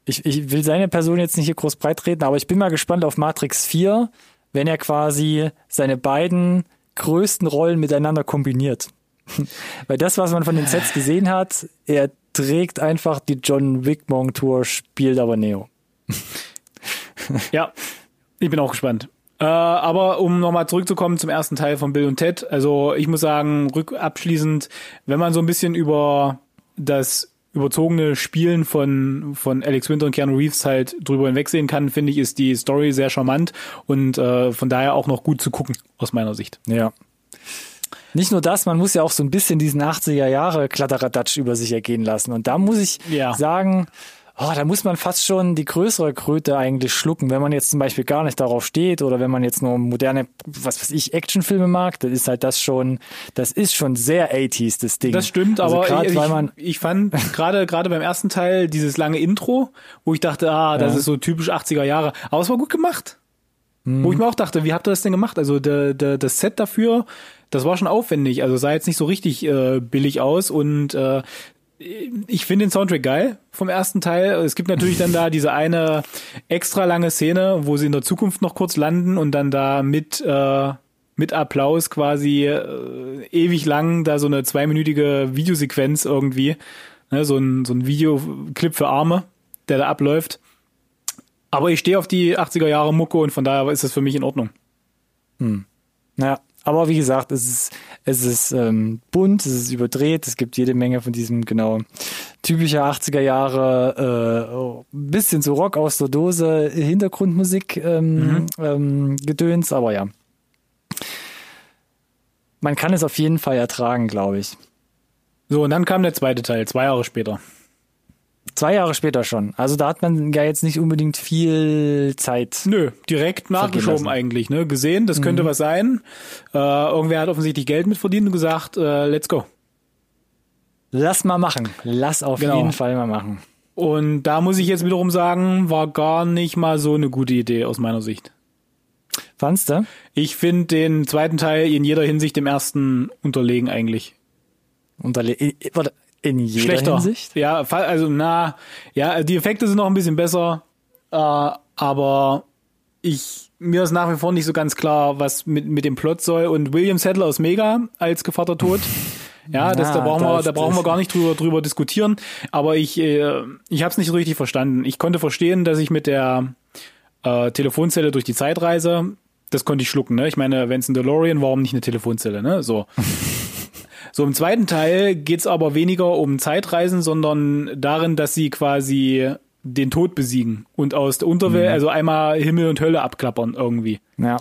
A: Ich, ich will seine Person jetzt nicht hier groß breitreten, aber ich bin mal gespannt auf Matrix 4, wenn er quasi seine beiden größten Rollen miteinander kombiniert. Weil das, was man von den Sets gesehen hat, er trägt einfach die John Wick Montour, spielt aber Neo.
B: Ja, ich bin auch gespannt. Äh, aber um nochmal zurückzukommen zum ersten Teil von Bill und Ted, also ich muss sagen, rück abschließend, wenn man so ein bisschen über das überzogene Spielen von, von Alex Winter und Keanu Reeves halt drüber hinwegsehen kann, finde ich, ist die Story sehr charmant und äh, von daher auch noch gut zu gucken, aus meiner Sicht.
A: Ja. Nicht nur das, man muss ja auch so ein bisschen diesen 80er Jahre Kladderadatsch über sich ergehen lassen. Und da muss ich
B: Ja.
A: sagen, oh, da muss man fast schon die größere Kröte eigentlich schlucken, wenn man jetzt zum Beispiel gar nicht darauf steht oder wenn man jetzt nur moderne, was weiß ich, Actionfilme mag, dann ist halt das schon, das ist schon sehr 80s, das Ding.
B: Das stimmt,
A: also
B: aber
A: grad,
B: ich,
A: weil man,
B: ich fand gerade gerade beim ersten Teil dieses lange Intro, wo ich dachte, ah, das
A: Ja.
B: ist so typisch 80er Jahre, aber es war gut gemacht. Wo ich mir auch dachte, wie habt ihr das denn gemacht? Also der, der, das Set dafür, das war schon aufwendig, also sah jetzt nicht so richtig äh, billig aus und äh, ich finde den Soundtrack geil vom ersten Teil. Es gibt natürlich dann da diese eine extra lange Szene, wo sie in der Zukunft noch kurz landen und dann da mit äh, mit Applaus quasi äh, ewig lang da so eine zweiminütige Videosequenz irgendwie, ne, so ein so ein Videoclip für Arme, der da abläuft. Aber ich stehe auf die 80er Jahre Mucke und von daher ist das für mich in Ordnung.
A: naja, aber wie gesagt, es ist, es ist ähm, bunt, es ist überdreht, es gibt jede Menge von diesem, genau, typischer 80er Jahre, äh, oh, bisschen so Rock aus der Dose, Hintergrundmusik, ähm, ähm, Gedöns, aber ja. man kann es auf jeden Fall ertragen, glaube ich.
B: So, und dann kam der zweite Teil, zwei Jahre später.
A: Zwei Jahre später schon. Also da hat man ja jetzt nicht unbedingt viel Zeit.
B: Nö, direkt nachgeschoben eigentlich, ne? Gesehen, das könnte was sein. Äh, irgendwer hat offensichtlich Geld mitverdient und gesagt, äh, let's go.
A: Lass mal machen. Lass auf
B: Genau.
A: jeden Fall mal machen.
B: Und da muss ich jetzt wiederum sagen, war gar nicht mal so eine gute Idee aus meiner Sicht.
A: Fandst du?
B: Ich finde den zweiten Teil in jeder Hinsicht dem ersten unterlegen eigentlich.
A: Unterle warte, in jeder
B: Schlechter.
A: Hinsicht?
B: Ja, also na, ja, die Effekte sind noch ein bisschen besser, äh, aber ich mir ist nach wie vor nicht so ganz klar, was mit mit dem Plot soll. Und William Sadler aus Mega als Gevatter Tod. Ja, das, da
A: Ja,
B: brauchen wir, da brauchen wir gar nicht drüber, drüber diskutieren. Aber ich, äh, ich habe es nicht so richtig verstanden. Ich konnte verstehen, dass ich mit der äh, Telefonzelle durch die Zeit reise. Das konnte ich schlucken. Ne? Ich meine, wenn es ein DeLorean, warum nicht eine Telefonzelle? Ne? So. So, im zweiten Teil geht's aber weniger um Zeitreisen, sondern darin, dass sie quasi den Tod besiegen und aus der Unterwelt, also einmal Himmel und Hölle abklappern irgendwie.
A: Ja.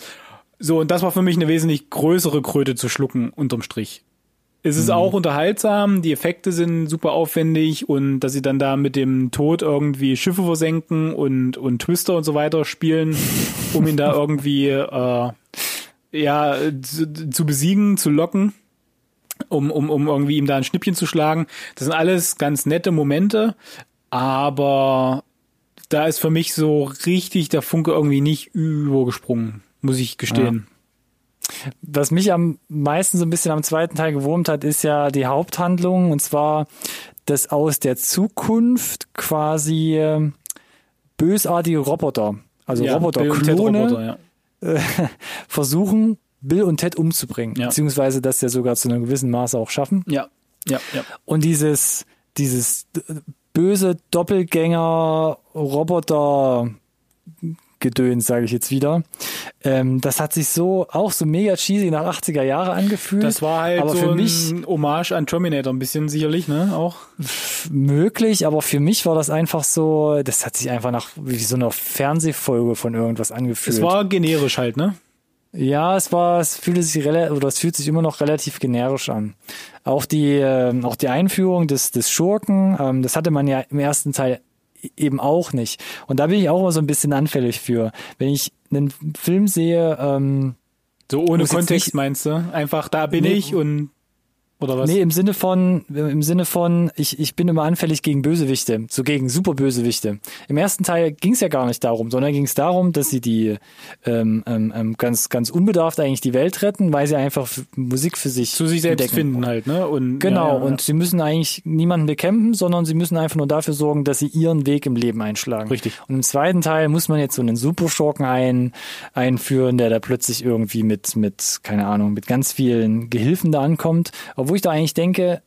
B: So, und das war für mich eine wesentlich größere Kröte zu schlucken, unterm Strich. Es ist auch unterhaltsam, die Effekte sind super aufwendig und dass sie dann da mit dem Tod irgendwie Schiffe versenken und, und Twister und so weiter spielen, um ihn da irgendwie äh, ja, zu, zu besiegen, zu locken, um, um, um irgendwie ihm da ein Schnippchen zu schlagen. Das sind alles ganz nette Momente, aber da ist für mich so richtig der Funke irgendwie nicht übergesprungen, muss ich gestehen.
A: Was mich am meisten so ein bisschen am zweiten Teil gewurmt hat, ist ja die Haupthandlung und zwar, dass aus der Zukunft quasi äh, bösartige Roboter, also
B: Ted
A: Roboter-Klone,
B: Roboter, ja.
A: versuchen, Bill und Ted umzubringen,
B: Ja.
A: beziehungsweise das ja sogar zu einem gewissen Maße auch schaffen.
B: Ja, ja, ja.
A: Und dieses, dieses böse Doppelgänger Roboter Gedöns, sage ich jetzt wieder. Ähm, das hat sich so auch so mega cheesy nach 80er Jahre angefühlt.
B: Das war halt
A: aber
B: so
A: für
B: ein
A: mich
B: Hommage an Terminator ein bisschen sicherlich, ne? Auch.
A: möglich, aber für mich war das einfach so, das hat sich einfach nach wie so eine Fernsehfolge von irgendwas angefühlt.
B: Es war generisch halt, ne?
A: Ja, es war, es fühlte sich relativ, oder es fühlt sich immer noch relativ generisch an. Auch die, ähm, auch die Einführung des, des Schurken, ähm, das hatte man ja im ersten Teil e- eben auch nicht. Und da bin ich auch immer so ein bisschen anfällig für. Wenn ich einen Film sehe, ähm,
B: So ohne Kontext
A: nicht-
B: meinst du? Einfach da bin
A: Nee.
B: ich und oder was?
A: nee, im Sinne von, im Sinne von, ich, ich bin immer anfällig gegen Bösewichte, so gegen Superbösewichte. Im ersten Teil ging es ja gar nicht darum, sondern ging es darum, dass sie die ähm, ähm, ähm, ganz, ganz unbedarft eigentlich die Welt retten, weil sie einfach Musik für sich
B: Zu sich selbst
A: entdecken.
B: finden halt, ne? Und
A: Genau,
B: ja, ja,
A: und sie müssen eigentlich niemanden bekämpfen, sondern sie müssen einfach nur dafür sorgen, dass sie ihren Weg im Leben einschlagen.
B: Richtig.
A: Und im zweiten Teil muss man jetzt so einen Superschurken ein, einführen, der da plötzlich irgendwie mit, mit, keine Ahnung, mit ganz vielen Gehilfen da ankommt. Obwohl ich da eigentlich denke,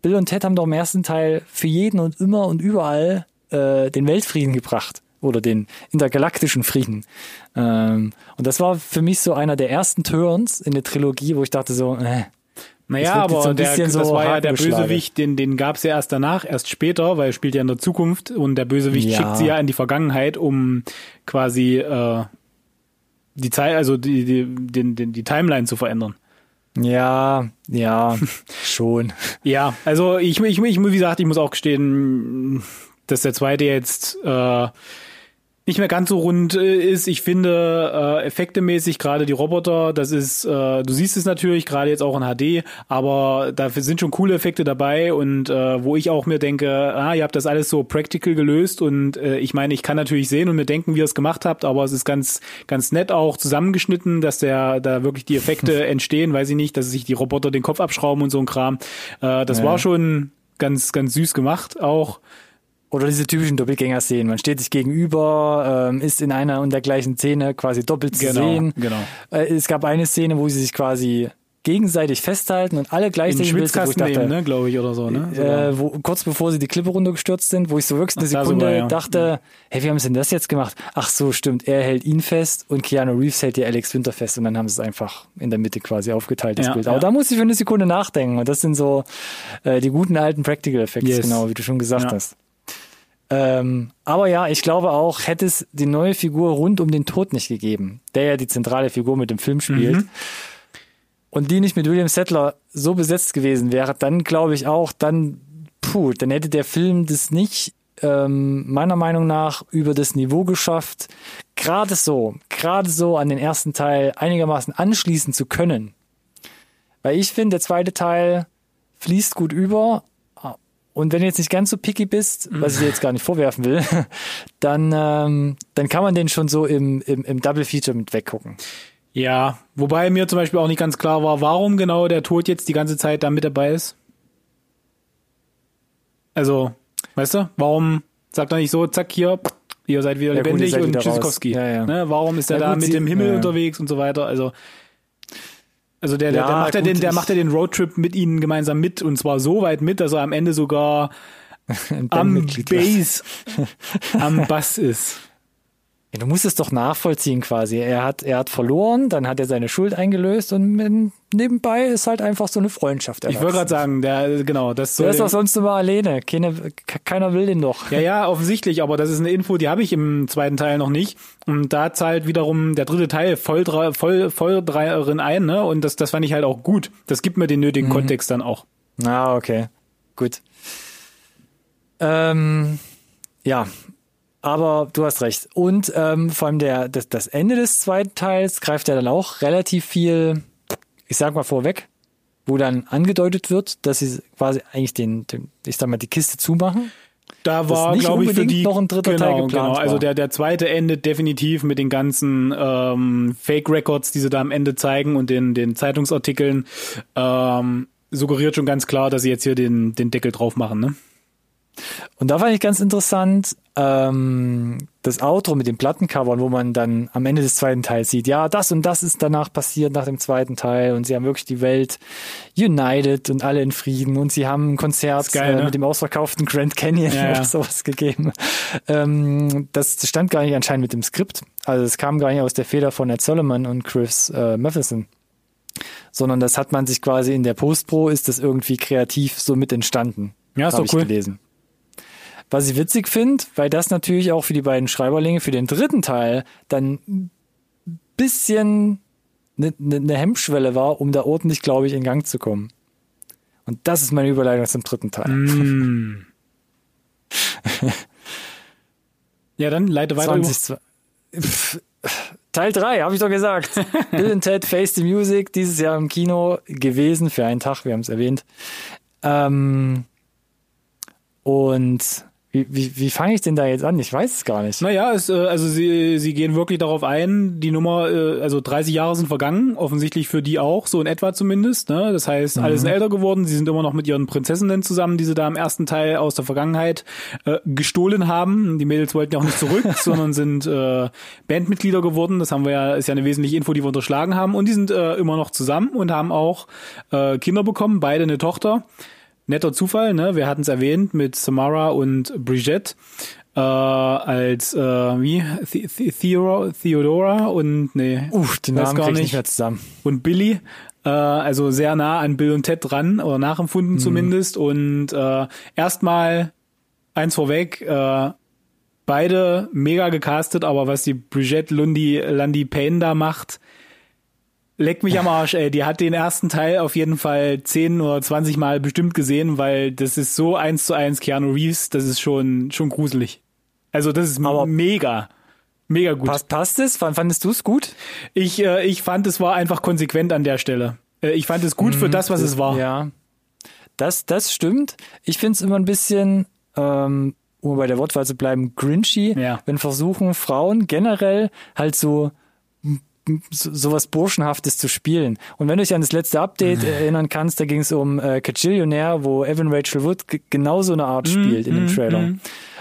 A: Bill und Ted haben doch im ersten Teil für jeden und immer und überall äh, den Weltfrieden gebracht. Oder den intergalaktischen Frieden. Ähm, und das war für mich so einer der ersten Turns in der Trilogie, wo ich dachte so, äh,
B: Naja,
A: so
B: aber
A: ein
B: der, das
A: so
B: war ja der. Bösewicht, den, den gab's ja erst danach, erst später, weil er spielt ja in der Zukunft und der Bösewicht
A: Ja.
B: schickt sie ja in die Vergangenheit, um quasi äh, die Zeit, also die, die, den, den, die Timeline zu verändern.
A: Ja, ja, schon.
B: Ja, also ich, ich, ich, wie gesagt, ich muss auch gestehen, dass der zweite jetzt äh, nicht mehr ganz so rund äh, ist. Ich finde äh, effektemäßig gerade die Roboter, das ist, äh, du siehst es natürlich gerade jetzt auch in HD, aber dafür sind schon coole Effekte dabei und äh, wo ich auch mir denke, ah, ihr habt das alles so practical gelöst und äh, ich meine, ich kann natürlich sehen und mir denken, wie ihr es gemacht habt, aber es ist ganz, ganz nett auch zusammengeschnitten, dass der da wirklich die Effekte entstehen, weiß ich nicht, dass sich die Roboter den Kopf abschrauben und so ein Kram. Äh, das
A: Ja.
B: war schon ganz, ganz süß gemacht auch.
A: Oder diese typischen Doppelgänger-Szenen. Man steht sich gegenüber, ähm, ist in einer und der gleichen Szene quasi doppelt zu
B: Genau,
A: sehen.
B: genau.
A: Äh, es gab eine Szene, wo sie sich quasi gegenseitig festhalten und alle gleichzeitig im Bild
B: Schwitzkasten
A: dachte,
B: nehmen, ne, glaube ich, oder so, ne?
A: Äh, wo, kurz bevor sie die Klippe runtergestürzt sind, wo ich so wirklich eine
B: Ach,
A: Sekunde
B: sogar, ja.
A: dachte, hey, wie haben sie denn das jetzt gemacht? Ach so, stimmt, er hält ihn fest und Keanu Reeves hält ja Alex Winter fest und dann haben sie es einfach in der Mitte quasi aufgeteilt, das
B: Ja,
A: Bild.
B: ja.
A: Aber da muss ich für eine Sekunde nachdenken und das sind so äh, die guten alten Practical Effects,
B: Yes.
A: genau, wie du schon gesagt
B: Ja.
A: hast. Ähm, aber ja, ich glaube auch, hätte es die neue Figur rund um den Tod nicht gegeben, der ja die zentrale Figur mit dem Film spielt.
B: Mhm.
A: und die nicht mit William Settler so besetzt gewesen wäre, dann glaube ich auch, dann, puh, dann hätte der Film das nicht ähm, meiner Meinung nach über das Niveau geschafft, gerade so, gerade so an den ersten Teil einigermaßen anschließen zu können. Weil ich finde, der zweite Teil fließt gut über. Und wenn du jetzt nicht ganz so picky bist, was ich dir jetzt gar nicht vorwerfen will, dann, ähm, dann kann man den schon so im, im, im Double Feature mit weggucken.
B: Ja, wobei mir zum Beispiel auch nicht ganz klar war, warum genau der Tod jetzt die ganze Zeit da mit dabei ist. Also, weißt du, warum sagt er nicht so, zack, hier, ihr seid wieder
A: Ja, gut,
B: lebendig
A: seid
B: und Tschüssikowski.
A: Ja, ja.
B: Ne, warum ist er da
A: gut,
B: mit dem Himmel unterwegs und so weiter? Also, also der, der,
A: Ja,
B: der macht ja den, der macht ja den Roadtrip mit ihnen gemeinsam mit und zwar so weit mit, dass er am Ende sogar am. Bass, am Bass ist.
A: Ja, du musst es doch nachvollziehen quasi. Er hat, er hat verloren, dann hat er seine Schuld eingelöst und nebenbei ist halt einfach so eine Freundschaft.
B: Ich wollte gerade sagen, der, genau, das soll
A: Der ist doch sonst immer alleine. Keine, ke- keiner will den doch.
B: Ja, ja, offensichtlich, aber das ist eine Info, die habe ich im zweiten Teil noch nicht. Und da zahlt wiederum der dritte Teil voll, voll, voll dreierin ein, ne? Und das, das fand ich halt auch gut. Das gibt mir den nötigen Kontext dann auch.
A: Ah, okay. Gut. Ähm, ja, aber du hast recht. Und ähm, vor allem der, das, das Ende des zweiten Teils greift ja dann auch relativ viel, ich sag mal vorweg, wo dann angedeutet wird, dass sie quasi eigentlich den, den ich sag mal, die Kiste zumachen.
B: Da war, glaube ich, für die
A: noch ein dritter
B: genau,
A: Teil geplant
B: genau. Also der der zweite endet definitiv mit den ganzen ähm, Fake Records, die sie da am Ende zeigen und den den Zeitungsartikeln ähm, suggeriert schon ganz klar, dass sie jetzt hier den den Deckel drauf machen, ne?
A: Und da fand ich ganz interessant, ähm, das Outro mit den Plattencovern, wo man dann am Ende des zweiten Teils sieht, ja, das und das ist danach passiert nach dem zweiten Teil und sie haben wirklich die Welt united und alle in Frieden und sie haben ein Konzert
B: geil,
A: äh,
B: ne?
A: mit dem ausverkauften Grand Canyon
B: Ja,
A: oder sowas gegeben. Ähm, das stand gar nicht anscheinend mit dem Skript. Also es kam gar nicht aus der Feder von Ed Solomon und Chris äh, Matheson sondern das hat man sich quasi in der Postpro ist das irgendwie kreativ so mit entstanden.
B: Ja, ist doch cool.
A: gelesen. Was ich witzig finde, weil das natürlich auch für die beiden Schreiberlinge für den dritten Teil dann ein bisschen eine ne, ne Hemmschwelle war, um da ordentlich, glaube ich, in Gang zu kommen. Und das ist meine Überleitung zum dritten Teil.
B: Mm. ja, dann leite weiter.
A: 20, Pff, Teil 3, habe ich doch gesagt. Bill and Ted Face the Music, dieses Jahr im Kino gewesen für einen Tag, wir haben es erwähnt. Ähm, und wie, wie, wie fange ich denn da jetzt an? Ich weiß es gar nicht.
B: Naja, es, äh, also sie, sie gehen wirklich darauf ein, die Nummer, äh, also 30 Jahre sind vergangen, offensichtlich für die auch, so in etwa zumindest. Ne? Das heißt, alle sind älter geworden, sie sind immer noch mit ihren Prinzessinnen zusammen, die sie da im ersten Teil aus der Vergangenheit äh, gestohlen haben. Die Mädels wollten ja auch nicht zurück, sondern sind äh, Bandmitglieder geworden. Das haben wir ja, ist ja eine wesentliche Info, die wir unterschlagen haben. Und die sind äh, immer noch zusammen und haben auch äh, Kinder bekommen, beide eine Tochter. Netter Zufall, ne? Wir hatten es erwähnt mit Samara und Brigitte äh, als äh, wie The The Theodora, Theodora und nee,
A: Uff, die Namen
B: gar nicht.
A: nicht mehr zusammen.
B: und Billy, äh, also sehr nah an Bill und Ted dran oder nachempfunden zumindest und äh, erstmal eins vorweg, äh, beide mega gecastet, aber was die Brigitte Lundi Landi Payne da macht, Leck mich am Arsch, ey. Die hat den ersten Teil auf jeden Fall 10 oder 20 Mal bestimmt gesehen, weil das ist so eins zu eins Keanu Reeves, das ist schon, schon gruselig. Also das ist
A: Aber-
B: mega, mega gut.
A: Passt, passt es? Fandest du es gut?
B: Ich, äh, ich fand, es war einfach konsequent an der Stelle. Äh, ich fand es gut für das, was es war.
A: Mhm. Ja, das, das stimmt. Ich finde es immer ein bisschen, ähm, um bei der Wortwahl zu bleiben, grinchy,
B: Ja.
A: wenn versuchen Frauen generell halt so- sowas Burschenhaftes zu spielen. Und wenn du dich an das letzte Update erinnern kannst, da ging es um äh, Cajillionaire, wo Evan Rachel Wood g- genau so eine Art spielt in dem Trailer.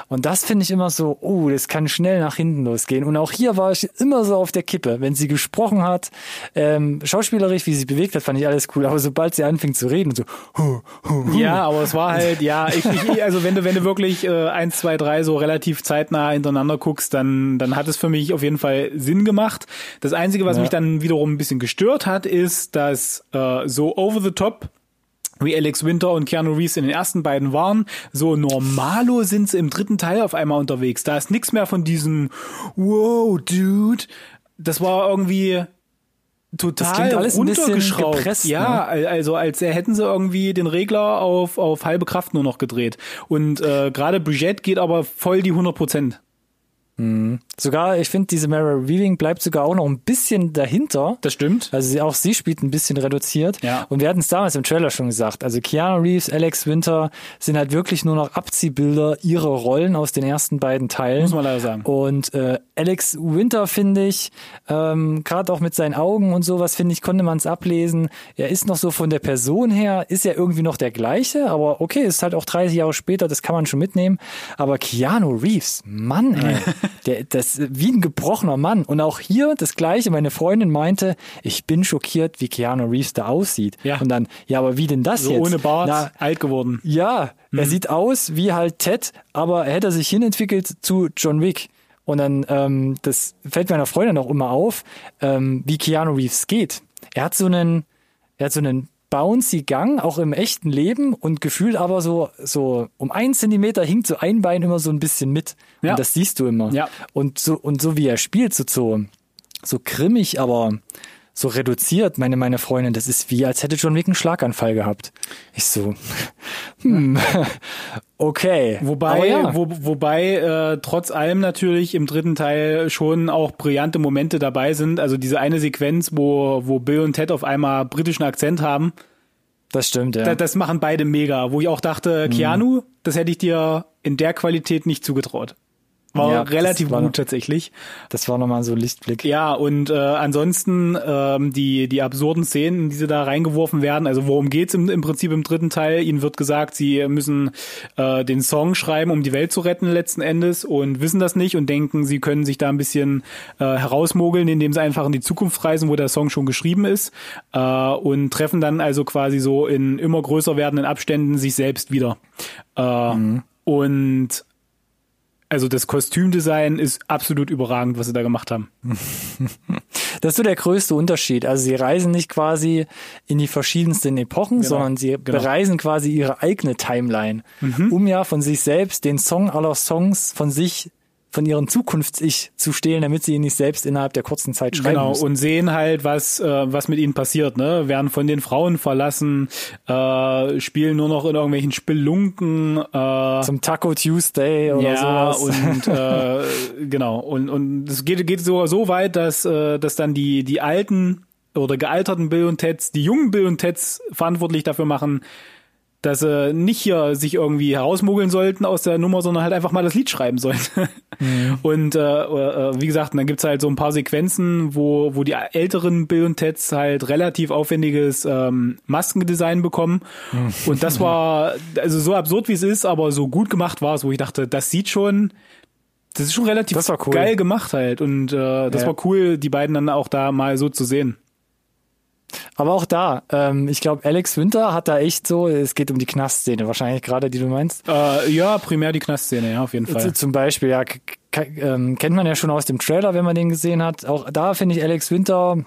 A: Und das finde ich immer so, oh, das kann schnell nach hinten losgehen. Und auch hier war ich immer so auf der Kippe. Wenn sie gesprochen hat, ähm, schauspielerisch, wie sie bewegt hat, fand ich alles cool. Aber sobald sie anfing zu reden, so, hu, hu, hu,
B: Ja, aber es war halt, ja, ich, ich, also wenn du, wenn du wirklich äh, eins, zwei, drei so relativ zeitnah hintereinander guckst, dann, dann hat es für mich auf jeden Fall Sinn gemacht. Das Einzige, was
A: Ja.
B: mich dann wiederum ein bisschen gestört hat, ist, dass äh, so over the top wie Alex Winter und Keanu Reeves in den ersten beiden waren, so normalo sind sie im dritten Teil auf einmal unterwegs. Da ist nichts mehr von diesem Wow, Dude. Das war irgendwie total
A: alles
B: runtergeschraubt.
A: gepresst,
B: ja, also als hätten sie irgendwie den Regler auf, auf halbe Kraft nur noch gedreht. Und äh, gerade Brigitte geht aber voll die 100 Prozent.
A: Sogar, ich finde, diese Mara Weaving bleibt sogar auch noch ein bisschen dahinter.
B: Das stimmt.
A: Also sie, auch sie spielt ein bisschen reduziert.
B: Ja.
A: Und wir hatten es damals im Trailer schon gesagt. Also Keanu Reeves, Alex Winter sind halt wirklich nur noch Abziehbilder ihrer Rollen aus den ersten beiden Teilen.
B: Muss man leider sagen.
A: Und äh, Alex Winter, finde ich, ähm, gerade auch mit seinen Augen und sowas, finde ich, konnte man es ablesen. Er ist noch so von der Person her, ist er irgendwie noch der gleiche, aber okay, ist halt auch 30 Jahre später, das kann man schon mitnehmen. Aber Keanu Reeves, Mann, ey, der, das wie ein gebrochener Mann. Und auch hier das Gleiche. Meine Freundin meinte, ich bin schockiert, wie Keanu Reeves da aussieht.
B: Ja.
A: Und dann, ja, aber wie denn das
B: So
A: jetzt?
B: ohne Bart,
A: Na,
B: alt geworden.
A: ja, er sieht aus wie halt Ted, aber hätte er sich hinentwickelt zu John Wick. Und dann, ähm, das fällt meiner Freundin auch immer auf, ähm, wie Keanu Reeves geht. Er hat so einen, er hat so einen bouncy Gang, auch im echten Leben und gefühlt aber so, so um einen Zentimeter hinkt so ein Bein immer so ein bisschen mit.
B: Ja.
A: Und das siehst du immer.
B: Ja.
A: Und so, und so wie er spielt, so, so, so grimmig, aber so reduziert, meine, meine Freundin, das ist wie, als hätte John Wick einen Schlaganfall gehabt. Ich so, hm, okay.
B: Wobei,
A: ja.
B: wo, wobei äh, trotz allem natürlich im dritten Teil schon auch brillante Momente dabei sind. Also diese eine Sequenz, wo, wo Bill und Ted auf einmal britischen Akzent haben,
A: das stimmt, ja.
B: da, das machen beide mega. Wo ich auch dachte, Keanu, das hätte ich dir in der Qualität nicht zugetraut. War
A: Ja,
B: relativ
A: war-
B: gut tatsächlich.
A: Das war nochmal so ein Lichtblick.
B: Ja, und äh, ansonsten ähm, die, die absurden Szenen, die sie da reingeworfen werden, also worum geht's im, im Prinzip im dritten Teil? Ihnen wird gesagt, sie müssen äh, den Song schreiben, um die Welt zu retten letzten Endes und wissen das nicht und denken, sie können sich da ein bisschen äh, herausmogeln, indem sie einfach in die Zukunft reisen, wo der Song schon geschrieben ist äh, und treffen dann also quasi so in immer größer werdenden Abständen sich selbst wieder. Äh, Und also das Kostümdesign ist absolut überragend, was sie da gemacht haben.
A: Das ist so der größte Unterschied. Also sie reisen nicht quasi in die verschiedensten Epochen, sondern sie
B: genau.
A: bereisen quasi ihre eigene Timeline, um ja von sich selbst den Song aller Songs von sich, von ihren Zukunfts-Ich zu stehlen, damit sie ihn nicht selbst innerhalb der kurzen Zeit schreiben
B: Genau,
A: müssen.
B: und sehen halt, was, äh, was mit ihnen passiert, ne? Werden von den Frauen verlassen, äh, spielen nur noch in irgendwelchen Spelunken, äh,
A: Zum Taco Tuesday oder
B: ja,
A: sowas.
B: und äh, genau. Und, und es geht, geht sogar so weit, dass, äh, dass dann die, die alten oder gealterten Bill und Teds, die jungen Bill und Teds verantwortlich dafür machen, dass sie nicht hier sich irgendwie herausmogeln sollten aus der Nummer, sondern halt einfach mal das Lied schreiben sollten. Und äh, äh, wie gesagt, dann gibt's halt so ein paar Sequenzen, wo, wo die älteren Bill und Teds halt relativ aufwendiges ähm, Maskendesign bekommen. Und das war, also so absurd wie es ist, aber so gut gemacht war es, wo ich dachte, das sieht schon, das ist schon relativ
A: Das war cool.
B: geil gemacht halt. Und äh, das
A: Ja.
B: war cool, die beiden dann auch da mal so zu sehen.
A: Aber auch da, ähm, ich glaube, Alex Winter hat da echt so, es geht um die Knastszene, wahrscheinlich gerade, die du meinst.
B: Äh, ja, primär die Knastszene, ja, auf jeden Fall.
A: Zum Beispiel, ja, ähm, kennt man ja schon aus dem Trailer, wenn man den gesehen hat. Auch da finde ich Alex Winter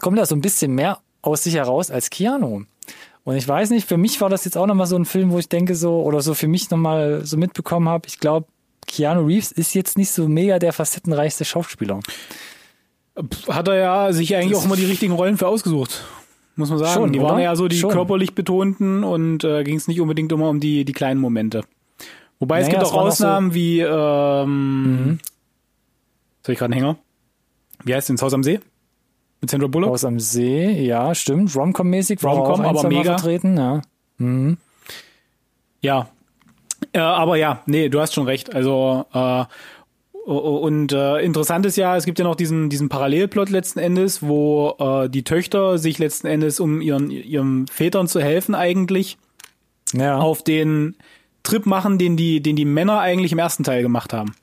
A: kommt da so ein bisschen mehr aus sich heraus als Keanu. Und ich weiß nicht, für mich war das jetzt auch nochmal so ein Film, wo ich denke so, oder so für mich nochmal so mitbekommen habe, ich glaube, Keanu Reeves ist jetzt nicht so mega der facettenreichste Schauspieler.
B: Hat er ja sich eigentlich
A: Das-
B: auch immer die richtigen Rollen für ausgesucht. Muss man sagen.
A: Schon,
B: die
A: oder?
B: waren ja so die
A: Schon.
B: körperlich betonten und äh, ging es nicht unbedingt immer um die, die kleinen Momente. Wobei es
A: Naja,
B: gibt
A: es
B: auch
A: war noch so- Mhm.
B: Ausnahmen wie ähm, soll ich gerade einen Hänger? Wie heißt denn Haus am See? Mit Sandra Bullock?
A: Haus am See, ja, stimmt, Romcom-mäßig,
B: Romcom,
A: auch
B: aber
A: Mal
B: mega.
A: vertreten, ja.
B: Ja. Äh, aber ja, nee, du hast schon recht. Also äh, und äh, interessant ist ja, es gibt ja noch diesen diesen Parallelplot letzten Endes, wo äh, die Töchter sich letzten Endes um ihren ihren Vätern zu helfen eigentlich
A: Ja,
B: auf den Trip machen, den die den die Männer eigentlich im ersten Teil gemacht haben.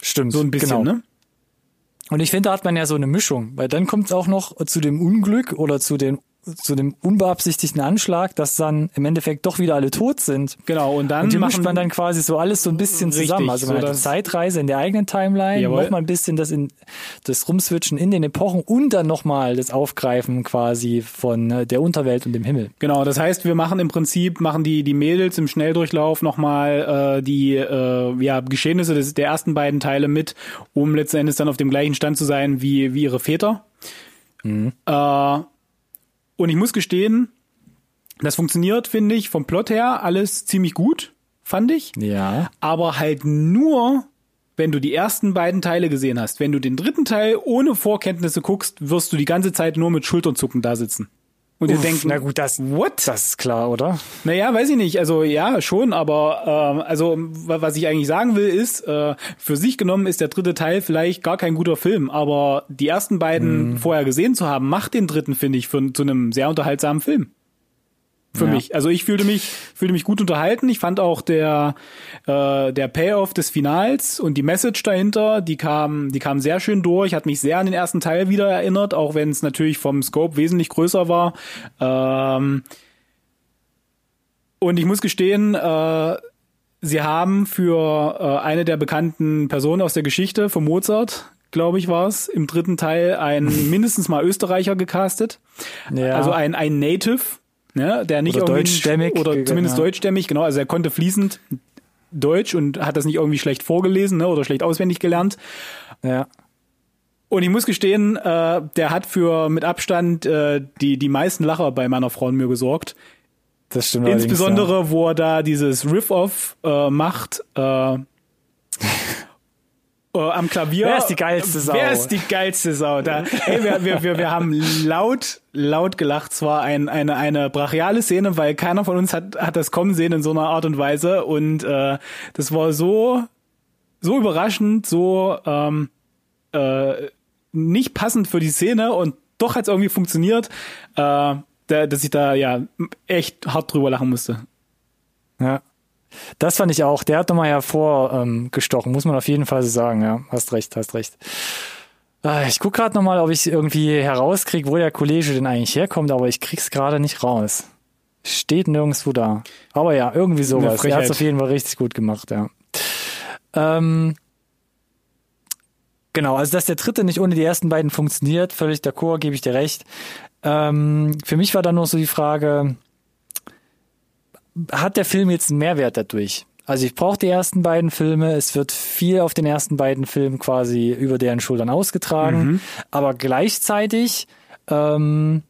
A: stimmt.
B: So ein bisschen,
A: genau.
B: ne?
A: Und ich finde, da hat man ja so eine Mischung, weil dann kommt es auch noch zu dem Unglück oder zu den zu dem unbeabsichtigten Anschlag, dass dann im Endeffekt doch wieder alle tot sind.
B: Genau, und dann
A: Und
B: machen
A: mischt man dann quasi so alles so ein bisschen
B: Richtig,
A: zusammen. Also man
B: so
A: hat die
B: dass-
A: Zeitreise in der eigenen Timeline,
B: Jawohl.
A: noch mal ein bisschen das in das Rumswitchen in den Epochen und dann nochmal das Aufgreifen quasi von äh, der Unterwelt und dem Himmel.
B: Genau, das heißt, wir machen im Prinzip, machen die, die Mädels im Schnelldurchlauf nochmal äh, die äh, ja, Geschehnisse des, der ersten beiden Teile mit, um letzten Endes dann auf dem gleichen Stand zu sein wie, wie ihre Väter. Äh, und ich muss gestehen, das funktioniert, finde ich, vom Plot her alles ziemlich gut, fand ich.
A: Ja.
B: Aber halt nur, wenn du die ersten beiden Teile gesehen hast. Wenn du den dritten Teil ohne Vorkenntnisse guckst, wirst du die ganze Zeit nur mit Schulternzucken da sitzen. Und
A: Uff,
B: denken,
A: na gut, das,
B: what?
A: das ist klar, oder?
B: Naja, weiß ich nicht. Also ja, schon, aber ähm, also wa- was ich eigentlich sagen will, ist, äh, für sich genommen ist der dritte Teil vielleicht gar kein guter Film, aber die ersten beiden vorher gesehen zu haben, macht den dritten, finde ich, für, zu einem sehr unterhaltsamen Film. Für
A: Ja.
B: mich. Also ich fühlte mich, fühlte mich gut unterhalten. Ich fand auch der, äh, der Payoff des Finals und die Message dahinter, die kam, die kam sehr schön durch, hat mich sehr an den ersten Teil wieder erinnert, auch wenn es natürlich vom Scope wesentlich größer war. Ähm, und ich muss gestehen, äh, sie haben für äh, eine der bekannten Personen aus der Geschichte, für Mozart, glaube ich, war es, im dritten Teil einen mindestens mal Österreicher gecastet.
A: Ja.
B: Also ein, ein Native, ne, der nicht
A: Oder
B: irgendwie
A: deutschstämmig,
B: oder zumindest
A: ja.
B: deutschstämmig, genau, also er konnte fließend Deutsch und hat das nicht irgendwie schlecht vorgelesen ne, oder schlecht auswendig gelernt.
A: ja.
B: Und ich muss gestehen, äh, der hat für mit Abstand äh, die die meisten Lacher bei meiner Frau und mir gesorgt.
A: Das stimmt
B: Insbesondere, wo er da dieses Riff-Off äh, macht. Äh, äh, am Klavier.
A: Wer ist die geilste Sau?
B: Wer ist die geilste Sau? Da, ey, wir, wir, wir, wir haben laut, laut gelacht. Es war ein, eine, eine brachiale Szene, weil keiner von uns hat, hat das kommen sehen in so einer Art und Weise. Und äh, das war so, so überraschend, so ähm, äh, nicht passend für die Szene und doch hat es irgendwie funktioniert, äh, da, dass ich da ja echt hart drüber lachen musste.
A: Ja. Das fand ich auch. Der hat nochmal hervorgestochen, ähm, muss man auf jeden Fall so sagen. Ja, hast recht, hast recht. Äh, Ich guck gerade nochmal, ob ich irgendwie herauskriege, wo der Kollege denn eigentlich herkommt, aber ich krieg's gerade nicht raus. Steht nirgendwo da. Aber ja, irgendwie sowas. Er
B: Frechheit.
A: hat's auf jeden Fall richtig gut gemacht, ja. Ähm, genau, also dass der dritte nicht ohne die ersten beiden funktioniert, völlig d'accord, gebe ich dir recht. Ähm, für mich war dann nur so die Frage, hat der Film jetzt einen Mehrwert dadurch? Also ich brauche die ersten beiden Filme, es wird viel auf den ersten beiden Filmen quasi über deren Schultern ausgetragen, aber gleichzeitig ähm,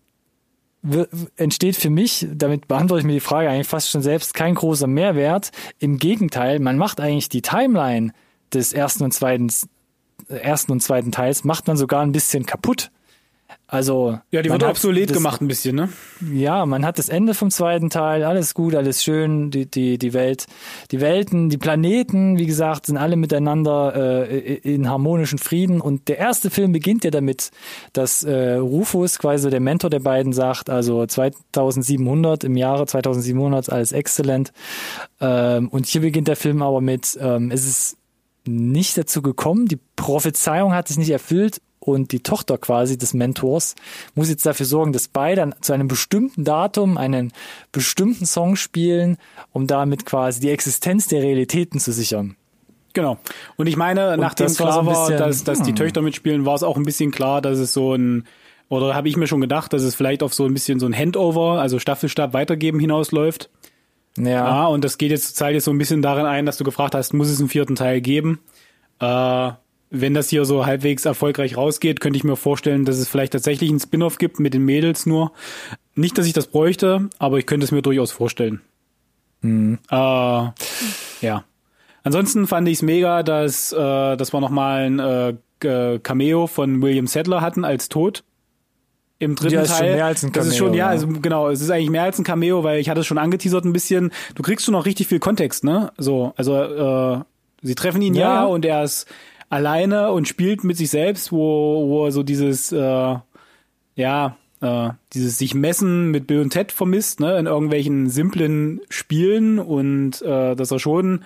A: entsteht für mich, damit beantworte ich mir die Frage eigentlich fast schon selbst, kein großer Mehrwert. Im Gegenteil, man macht eigentlich die Timeline des ersten und zweiten, äh, ersten und zweiten Teils, macht man sogar ein bisschen kaputt. Also
B: Ja, die wird obsolet
A: das-
B: gemacht ein bisschen, ne?
A: ja, man hat das Ende vom zweiten Teil, alles gut, alles schön, die, die, die Welt, die Welten, die Planeten, wie gesagt, sind alle miteinander äh, in harmonischen Frieden. Und der erste Film beginnt ja damit, dass äh, Rufus, quasi der Mentor der beiden, sagt, also 2700 im Jahre 2700 alles exzellent. Ähm, und hier beginnt der Film aber mit, ähm, es ist nicht dazu gekommen, die Prophezeiung hat sich nicht erfüllt und die Tochter quasi des Mentors muss jetzt dafür sorgen, dass beide an- zu einem bestimmten Datum einen bestimmten Song spielen, um damit quasi die Existenz der Realitäten zu sichern.
B: Genau. Und ich meine, nachdem
A: das war
B: klar
A: so
B: war,
A: bisschen,
B: dass, dass die
A: hm.
B: Töchter mitspielen, war es auch ein bisschen klar, dass es so ein, oder habe ich mir schon gedacht, dass es vielleicht auf so ein bisschen so ein Handover, also Staffelstab weitergeben hinausläuft.
A: Ja,
B: Ja, und das geht jetzt, zahlt jetzt so ein bisschen darin ein, dass du gefragt hast, muss es einen vierten Teil geben? Äh, wenn das hier so halbwegs erfolgreich rausgeht, könnte ich mir vorstellen, dass es vielleicht tatsächlich einen Spin-off gibt mit den Mädels nur. Nicht, dass ich das bräuchte, aber ich könnte es mir durchaus vorstellen. Äh, ja. Ansonsten fand ich es mega, dass, äh, dass wir nochmal ein äh, G- Cameo von William Sadler hatten als Tod. Im dritten
A: Ja, ist schon
B: Teil.
A: mehr als ein
B: Das ist schon,
A: Cameo,
B: ja, also genau, es ist eigentlich mehr als ein Cameo, weil ich hatte es schon angeteasert ein bisschen. Du kriegst schon noch richtig viel Kontext, ne? So, also äh, sie treffen ihn Ja,
A: ja.
B: und er ist alleine und spielt mit sich selbst, wo, wo er so dieses, äh, ja, äh, dieses sich messen mit Bill und Ted vermisst, ne, in irgendwelchen simplen Spielen und äh, dass er schon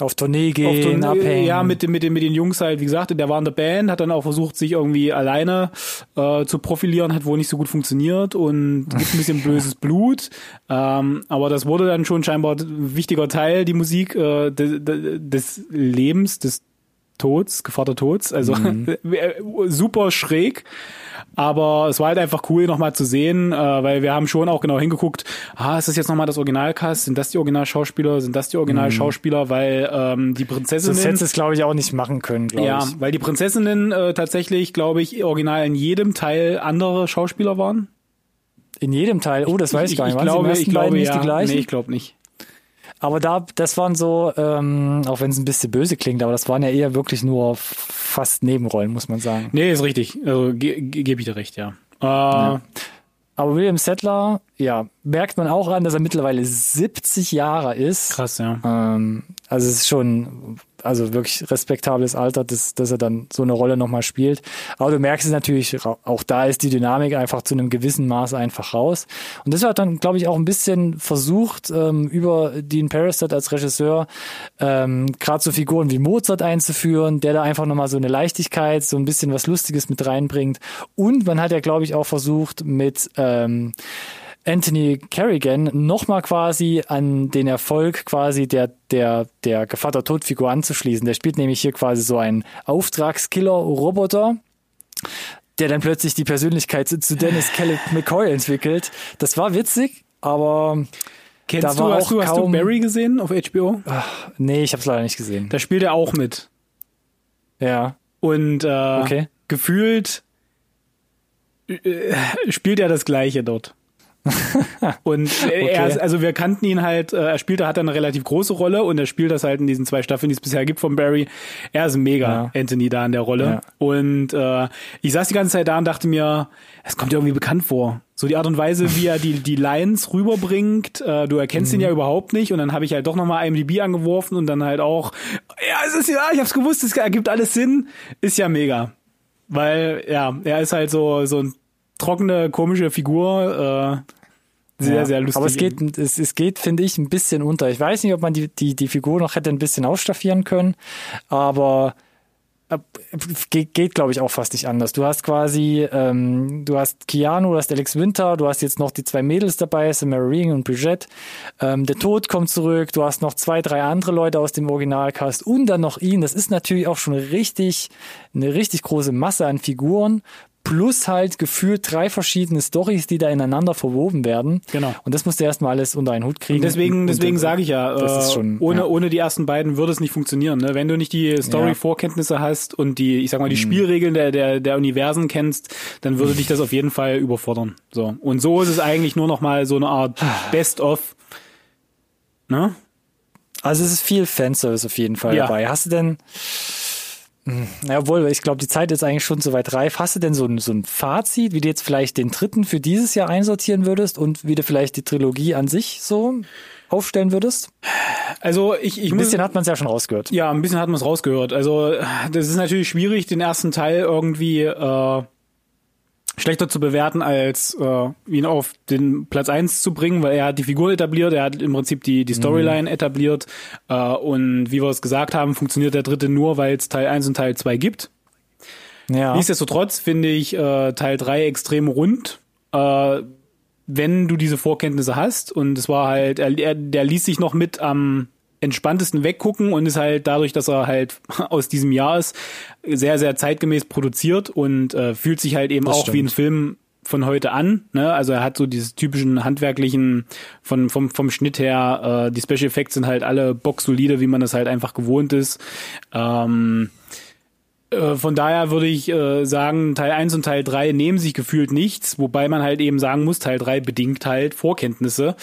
A: auf Tournee gehen,
B: auf Tournee,
A: abhängen.
B: Ja, mit, dem- mit, dem- mit den Jungs halt, wie gesagt, der war in der Band, hat dann auch versucht, sich irgendwie alleine äh, zu profilieren, hat wohl nicht so gut funktioniert und gibt ein bisschen böses Blut. Ähm, aber das wurde dann schon scheinbar ein wichtiger Teil, die Musik äh, des, des Lebens, des Tods, Gefahr der Tods. Also super schräg. Aber es war halt einfach cool, nochmal zu sehen, äh, weil wir haben schon auch genau hingeguckt, ah, ist das jetzt nochmal das Originalcast? Sind das die Originalschauspieler? Sind das die Originalschauspieler? Weil ähm, die Prinzessinnen...
A: das hättest du es, glaube ich, auch nicht machen können, glaube
B: ja,
A: ich.
B: weil die Prinzessinnen äh, tatsächlich, glaube ich, original in jedem Teil andere Schauspieler waren.
A: In jedem Teil, oh, das weiß ich, gar nicht.
B: Ich
A: im
B: glaube, ich glaube
A: nicht
B: ja.
A: die gleichen?
B: Nee, ich glaube nicht.
A: Aber da, das waren so, ähm, auch wenn es ein bisschen böse klingt, aber das waren ja eher wirklich nur fast Nebenrollen, muss man sagen.
B: Nee, ist richtig. Also ge ge gebe ich dir recht, ja. Äh,
A: Aber William Settler, ja, merkt man auch an, dass er mittlerweile 70 Jahre ist.
B: Krass, ja.
A: Ähm, also es ist schon, also wirklich respektables Alter, dass, dass er dann so eine Rolle nochmal spielt. Aber du merkst es natürlich, auch da ist die Dynamik einfach zu einem gewissen Maß einfach raus. Und das hat dann, glaube ich, auch ein bisschen versucht, ähm, über Dean Parastat als Regisseur ähm, gerade so Figuren wie Mozart einzuführen, der da einfach nochmal so eine Leichtigkeit, so ein bisschen was Lustiges mit reinbringt. Und man hat ja, glaube ich, auch versucht mit ähm, Anthony Kerrigan nochmal quasi an den Erfolg quasi der, der, der Gevatter-Tod-Figur anzuschließen. Der spielt nämlich hier quasi so einen Auftragskiller-Roboter, der dann plötzlich die Persönlichkeit zu Dennis Kelly McCoy entwickelt. Das war witzig, aber
B: Kennst du, hast
A: auch
B: du, hast du Barry gesehen auf HBO?
A: nee, ich habe es leider nicht gesehen.
B: Da spielt er auch mit.
A: Ja,
B: Und äh,
A: Okay.
B: gefühlt äh, spielt er das Gleiche dort. und äh, er
A: Okay.
B: ist, also wir kannten ihn halt, äh, er spielt, er hat eine relativ große Rolle und er spielt das halt in diesen zwei Staffeln, die es bisher gibt von Barry. Er ist mega,
A: Ja.
B: Anthony, da in der Rolle.
A: Ja.
B: Und äh, ich saß die ganze Zeit da und dachte mir, es kommt dir irgendwie bekannt vor. So die Art und Weise, wie er die, die Lines rüberbringt, äh, du erkennst ihn ja überhaupt nicht und dann habe ich halt doch nochmal IMDb angeworfen und dann halt auch, ja, es ist ja, ich hab's gewusst, es ergibt alles Sinn, ist ja mega. Weil, ja, er ist halt so, so ein trockene, komische Figur, äh, sehr,
A: ja.
B: sehr lustig.
A: Aber es geht, es, es geht, finde ich, ein bisschen unter. Ich weiß nicht, ob man die, die, die Figur noch hätte ein bisschen ausstaffieren können, aber äh, geht, geht glaube ich, auch fast nicht anders. Du hast quasi, ähm, du hast Keanu, du hast Alex Winter, du hast jetzt noch die zwei Mädels dabei, Samara Ring und Brigitte. Ähm, der Tod kommt zurück, du hast noch zwei, drei andere Leute aus dem Originalcast und dann noch ihn. Das ist natürlich auch schon richtig, eine richtig große Masse an Figuren. Plus halt gefühlt drei verschiedene Stories, die da ineinander verwoben werden.
B: Genau.
A: Und das musst du erstmal alles unter einen Hut kriegen.
B: Und deswegen,
A: Und-
B: deswegen
A: und-
B: sage ich ja,
A: das ist
B: äh,
A: schon,
B: ohne,
A: ja.
B: ohne die ersten beiden würde es nicht funktionieren. Ne? Wenn du nicht die Story-Vorkenntnisse hast und die, ich sag mal, die
A: Mhm.
B: Spielregeln der, der, der Universen kennst, dann würde dich das auf jeden Fall überfordern. So. Und so ist es eigentlich nur noch mal so eine Art Best-of. Ne?
A: Also es ist viel Fanservice auf jeden Fall
B: Ja.
A: dabei. Hast du denn, Na, obwohl, ich glaube, die Zeit ist eigentlich schon soweit reif. Hast du denn so ein, so ein Fazit, wie du jetzt vielleicht den dritten für dieses Jahr einsortieren würdest und wie du vielleicht die Trilogie an sich so aufstellen würdest?
B: Also ich, ich
A: Ein
B: muss,
A: bisschen hat man es ja schon rausgehört.
B: Ja, ein bisschen hat man es rausgehört. Also das ist natürlich schwierig, den ersten Teil irgendwie äh, schlechter zu bewerten, als äh, ihn auf den Platz eins zu bringen, weil er hat die Figur etabliert, er hat im Prinzip die, die Storyline etabliert äh, und wie wir es gesagt haben, funktioniert der dritte nur, weil es Teil eins und Teil zwei gibt.
A: Ja.
B: Nichtsdestotrotz finde ich äh, Teil drei extrem rund. Äh, wenn du diese Vorkenntnisse hast und es war halt, er, er, der ließ sich noch mit am entspanntesten weggucken und ist halt dadurch, dass er halt aus diesem Jahr ist, sehr, sehr zeitgemäß produziert und äh, fühlt sich halt eben
A: Das
B: auch
A: stimmt.
B: wie ein Film von heute an. Ne? Also er hat so diese typischen handwerklichen, von, vom, vom Schnitt her, äh, die Special Effects sind halt alle boxsolide, wie man das halt einfach gewohnt ist. Ähm, äh, von daher würde ich äh, sagen, Teil 1 und Teil 3 nehmen sich gefühlt nichts, wobei man halt eben sagen muss, Teil 3 bedingt halt Vorkenntnisse.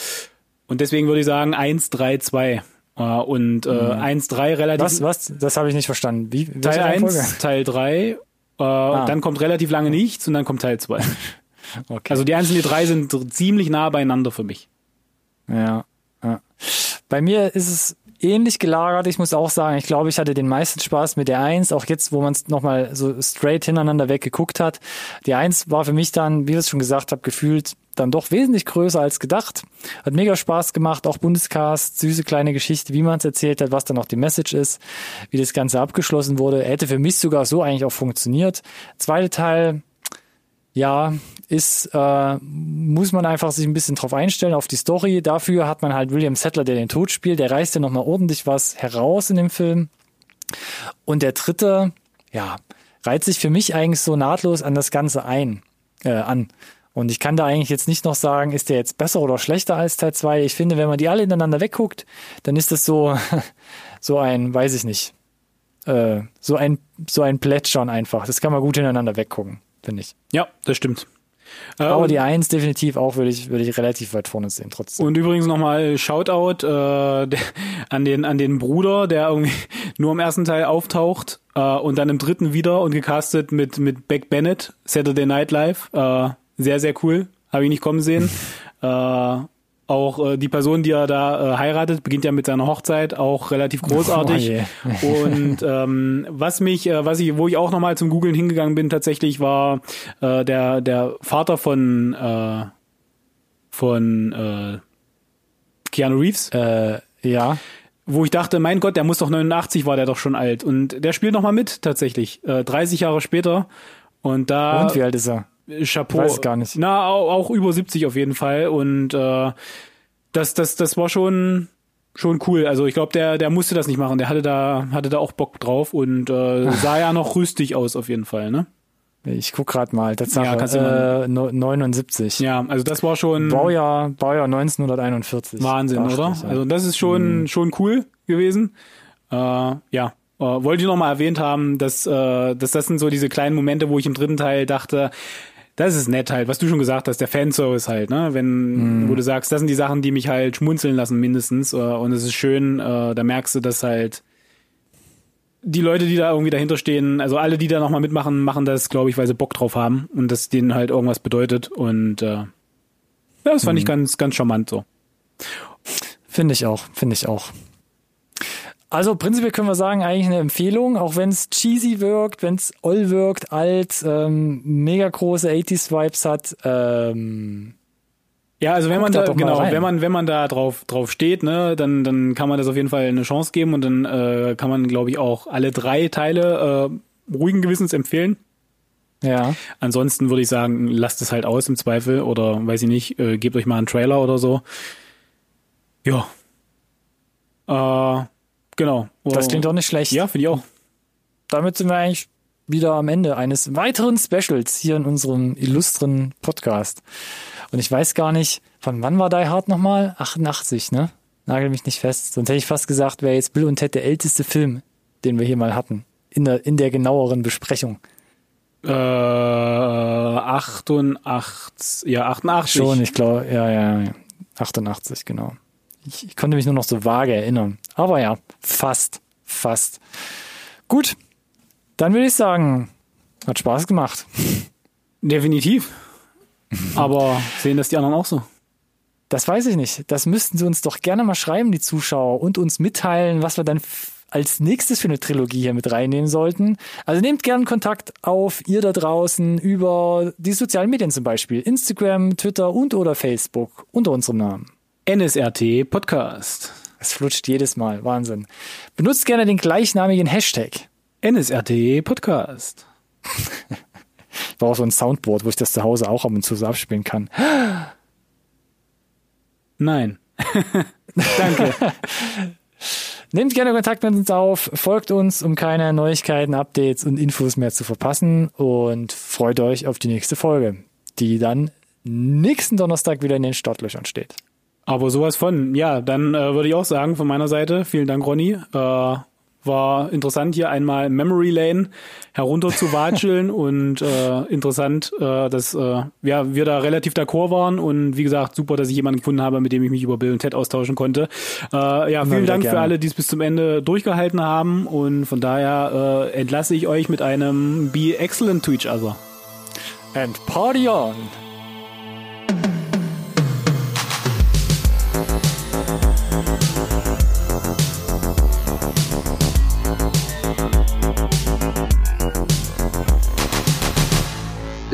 B: Und deswegen würde ich sagen 1, 3, 2. Äh, und äh, 1, 3 relativ.
A: Was, was? Das habe ich nicht verstanden. Wie?
B: Teil
A: Reihenfolge?
B: 1, Teil 3, äh, dann kommt relativ lange nichts und dann kommt Teil 2.
A: Okay.
B: Also die 1 und die 3 sind ziemlich nah beieinander für mich.
A: Ja, ja. Bei mir ist es ähnlich gelagert. Ich muss auch sagen, ich glaube, ich hatte den meisten Spaß mit der Eins, auch jetzt, wo man es nochmal so straight hintereinander weggeguckt hat. Die Eins war für mich dann, wie ich es schon gesagt habe, gefühlt dann doch wesentlich größer als gedacht. Hat mega Spaß gemacht, auch Bundescast, süße kleine Geschichte, wie man es erzählt hat, was dann auch die Message ist, wie das Ganze abgeschlossen wurde. Hätte für mich sogar so eigentlich auch funktioniert. Zweite Teil, ja, ist, äh, muss man einfach sich ein bisschen drauf einstellen, auf die Story. Dafür hat man halt William Settler, der den Tod spielt. Der reißt ja nochmal ordentlich was heraus in dem Film. Und der dritte, ja, reiht sich für mich eigentlich so nahtlos an das Ganze ein, äh, an. Und ich kann da eigentlich jetzt nicht noch sagen, ist der jetzt besser oder schlechter als Teil 2. Ich finde, wenn man die alle ineinander wegguckt, dann ist das so, so ein, weiß ich nicht, äh, so ein, so ein Plätschern einfach. Das kann man gut ineinander weggucken, finde ich.
B: Ja, das stimmt.
A: Aber die Eins definitiv auch würde ich, würde ich relativ weit vorne sehen, trotzdem.
B: Und übrigens nochmal Shoutout äh, der, an, den, an den Bruder, der irgendwie nur im ersten Teil auftaucht äh, und dann im dritten wieder und gecastet mit, mit Beck Bennett, Saturday Night Live. Äh, sehr, sehr cool. Habe ich nicht kommen sehen. äh, auch äh, die Person, die er da äh, heiratet, beginnt ja mit seiner Hochzeit, auch relativ großartig. Oh und ähm, was mich, äh, was ich, wo ich auch nochmal zum Googlen hingegangen bin, tatsächlich war äh, der der Vater von äh, von äh, Keanu Reeves.
A: Äh, ja.
B: Wo ich dachte, mein Gott, der muss doch 89, war der doch schon alt. Und der spielt nochmal mit, tatsächlich. Äh, 30 Jahre später. Und da.
A: Und wie alt ist er?
B: Chapeau.
A: Weiß gar nicht.
B: Na, auch, auch über 70 auf jeden Fall. Und äh, das, das, das war schon schon cool. Also ich glaube, der, der musste das nicht machen. Der hatte da, hatte da auch Bock drauf und äh, sah ja noch rüstig aus auf jeden Fall, ne?
A: Ich guck gerade mal, Tatsache,
B: Ja, kannst du
A: äh, no- 79.
B: Ja, also das war schon
A: Baujahr, Baujahr 1941.
B: Wahnsinn,
A: Dachte
B: oder?
A: ja.
B: Also das ist schon schon cool gewesen. Äh, ja, äh, wollte ich noch mal erwähnt haben, dass, äh, dass das sind so diese kleinen Momente, wo ich im dritten Teil dachte, das ist nett halt, was du schon gesagt hast, der Fanservice halt, ne? Wenn, wo du sagst, das sind die Sachen, die mich halt schmunzeln lassen mindestens. Äh, und es ist schön, äh, da merkst du, dass halt die Leute, die da irgendwie dahinter stehen, also alle, die da nochmal mitmachen, machen das, glaube ich, weil sie Bock drauf haben und das denen halt irgendwas bedeutet. Und äh, ja, das fand ich ganz, ganz charmant so.
A: Finde ich auch, finde ich auch. Also prinzipiell können wir sagen, eigentlich eine Empfehlung, auch wenn es cheesy wirkt, wenn es oll wirkt, alt, ähm, mega große 80s-Vibes hat. Ähm,
B: Ja, also wenn man
A: da
B: da, genau, wenn man wenn man da drauf drauf steht, ne, dann dann kann man das auf jeden Fall eine Chance geben und dann äh, kann man, glaube ich, auch alle drei Teile äh, ruhigen Gewissens empfehlen.
A: ja,
B: Ansonsten würde ich sagen, lasst es halt aus im Zweifel oder weiß ich nicht, äh, gebt euch mal einen Trailer oder so. Ja. Äh, genau.
A: das klingt doch nicht schlecht.
B: Ja, finde ich auch.
A: Damit sind wir eigentlich wieder am Ende eines weiteren Specials hier in unserem illustren Podcast. Und ich weiß gar nicht, von wann war Die Hard nochmal? 88, ne? Nagel mich nicht fest. Sonst hätte ich fast gesagt, wäre jetzt Bill und Ted der älteste Film, den wir hier mal hatten. In der, in der genaueren Besprechung.
B: Äh, 88, ja, 88.
A: Schon, ich glaube, ja, ja, ja. 88, genau. Ich, ich konnte mich nur noch so vage erinnern. Aber ja, fast, fast. Gut, dann würde ich sagen, hat Spaß gemacht.
B: Definitiv. Aber sehen das die anderen auch so?
A: Das weiß ich nicht. Das müssten sie uns doch gerne mal schreiben, die Zuschauer, und uns mitteilen, was wir dann als nächstes für eine Trilogie hier mit reinnehmen sollten. Also nehmt gerne Kontakt auf, ihr da draußen, über die sozialen Medien zum Beispiel. Instagram, Twitter und oder Facebook unter unserem Namen.
B: NSRT Podcast.
A: Es flutscht jedes Mal. Wahnsinn. Benutzt gerne den gleichnamigen Hashtag.
B: NSRT Podcast.
A: Ich brauche so ein Soundboard, wo ich das zu Hause auch ab und zu so abspielen kann.
B: Nein. Danke.
A: Nehmt gerne Kontakt mit uns auf, folgt uns, um keine Neuigkeiten, Updates und Infos mehr zu verpassen und freut euch auf die nächste Folge, die dann nächsten Donnerstag wieder in den Startlöchern steht.
B: Aber sowas von, ja, dann äh, würde ich auch sagen von meiner Seite, vielen Dank, Ronny. Äh, war interessant, hier einmal Memory Lane herunter zu watscheln und äh, interessant, äh, dass äh, ja, wir da relativ d'accord waren und wie gesagt, super, dass ich jemanden gefunden habe, mit dem ich mich über Bill und Ted austauschen konnte. Äh, ja, vielen Dank für
A: gerne.
B: alle, die es bis zum Ende durchgehalten haben und von daher äh, entlasse ich euch mit einem Be excellent to each other.
A: And party on!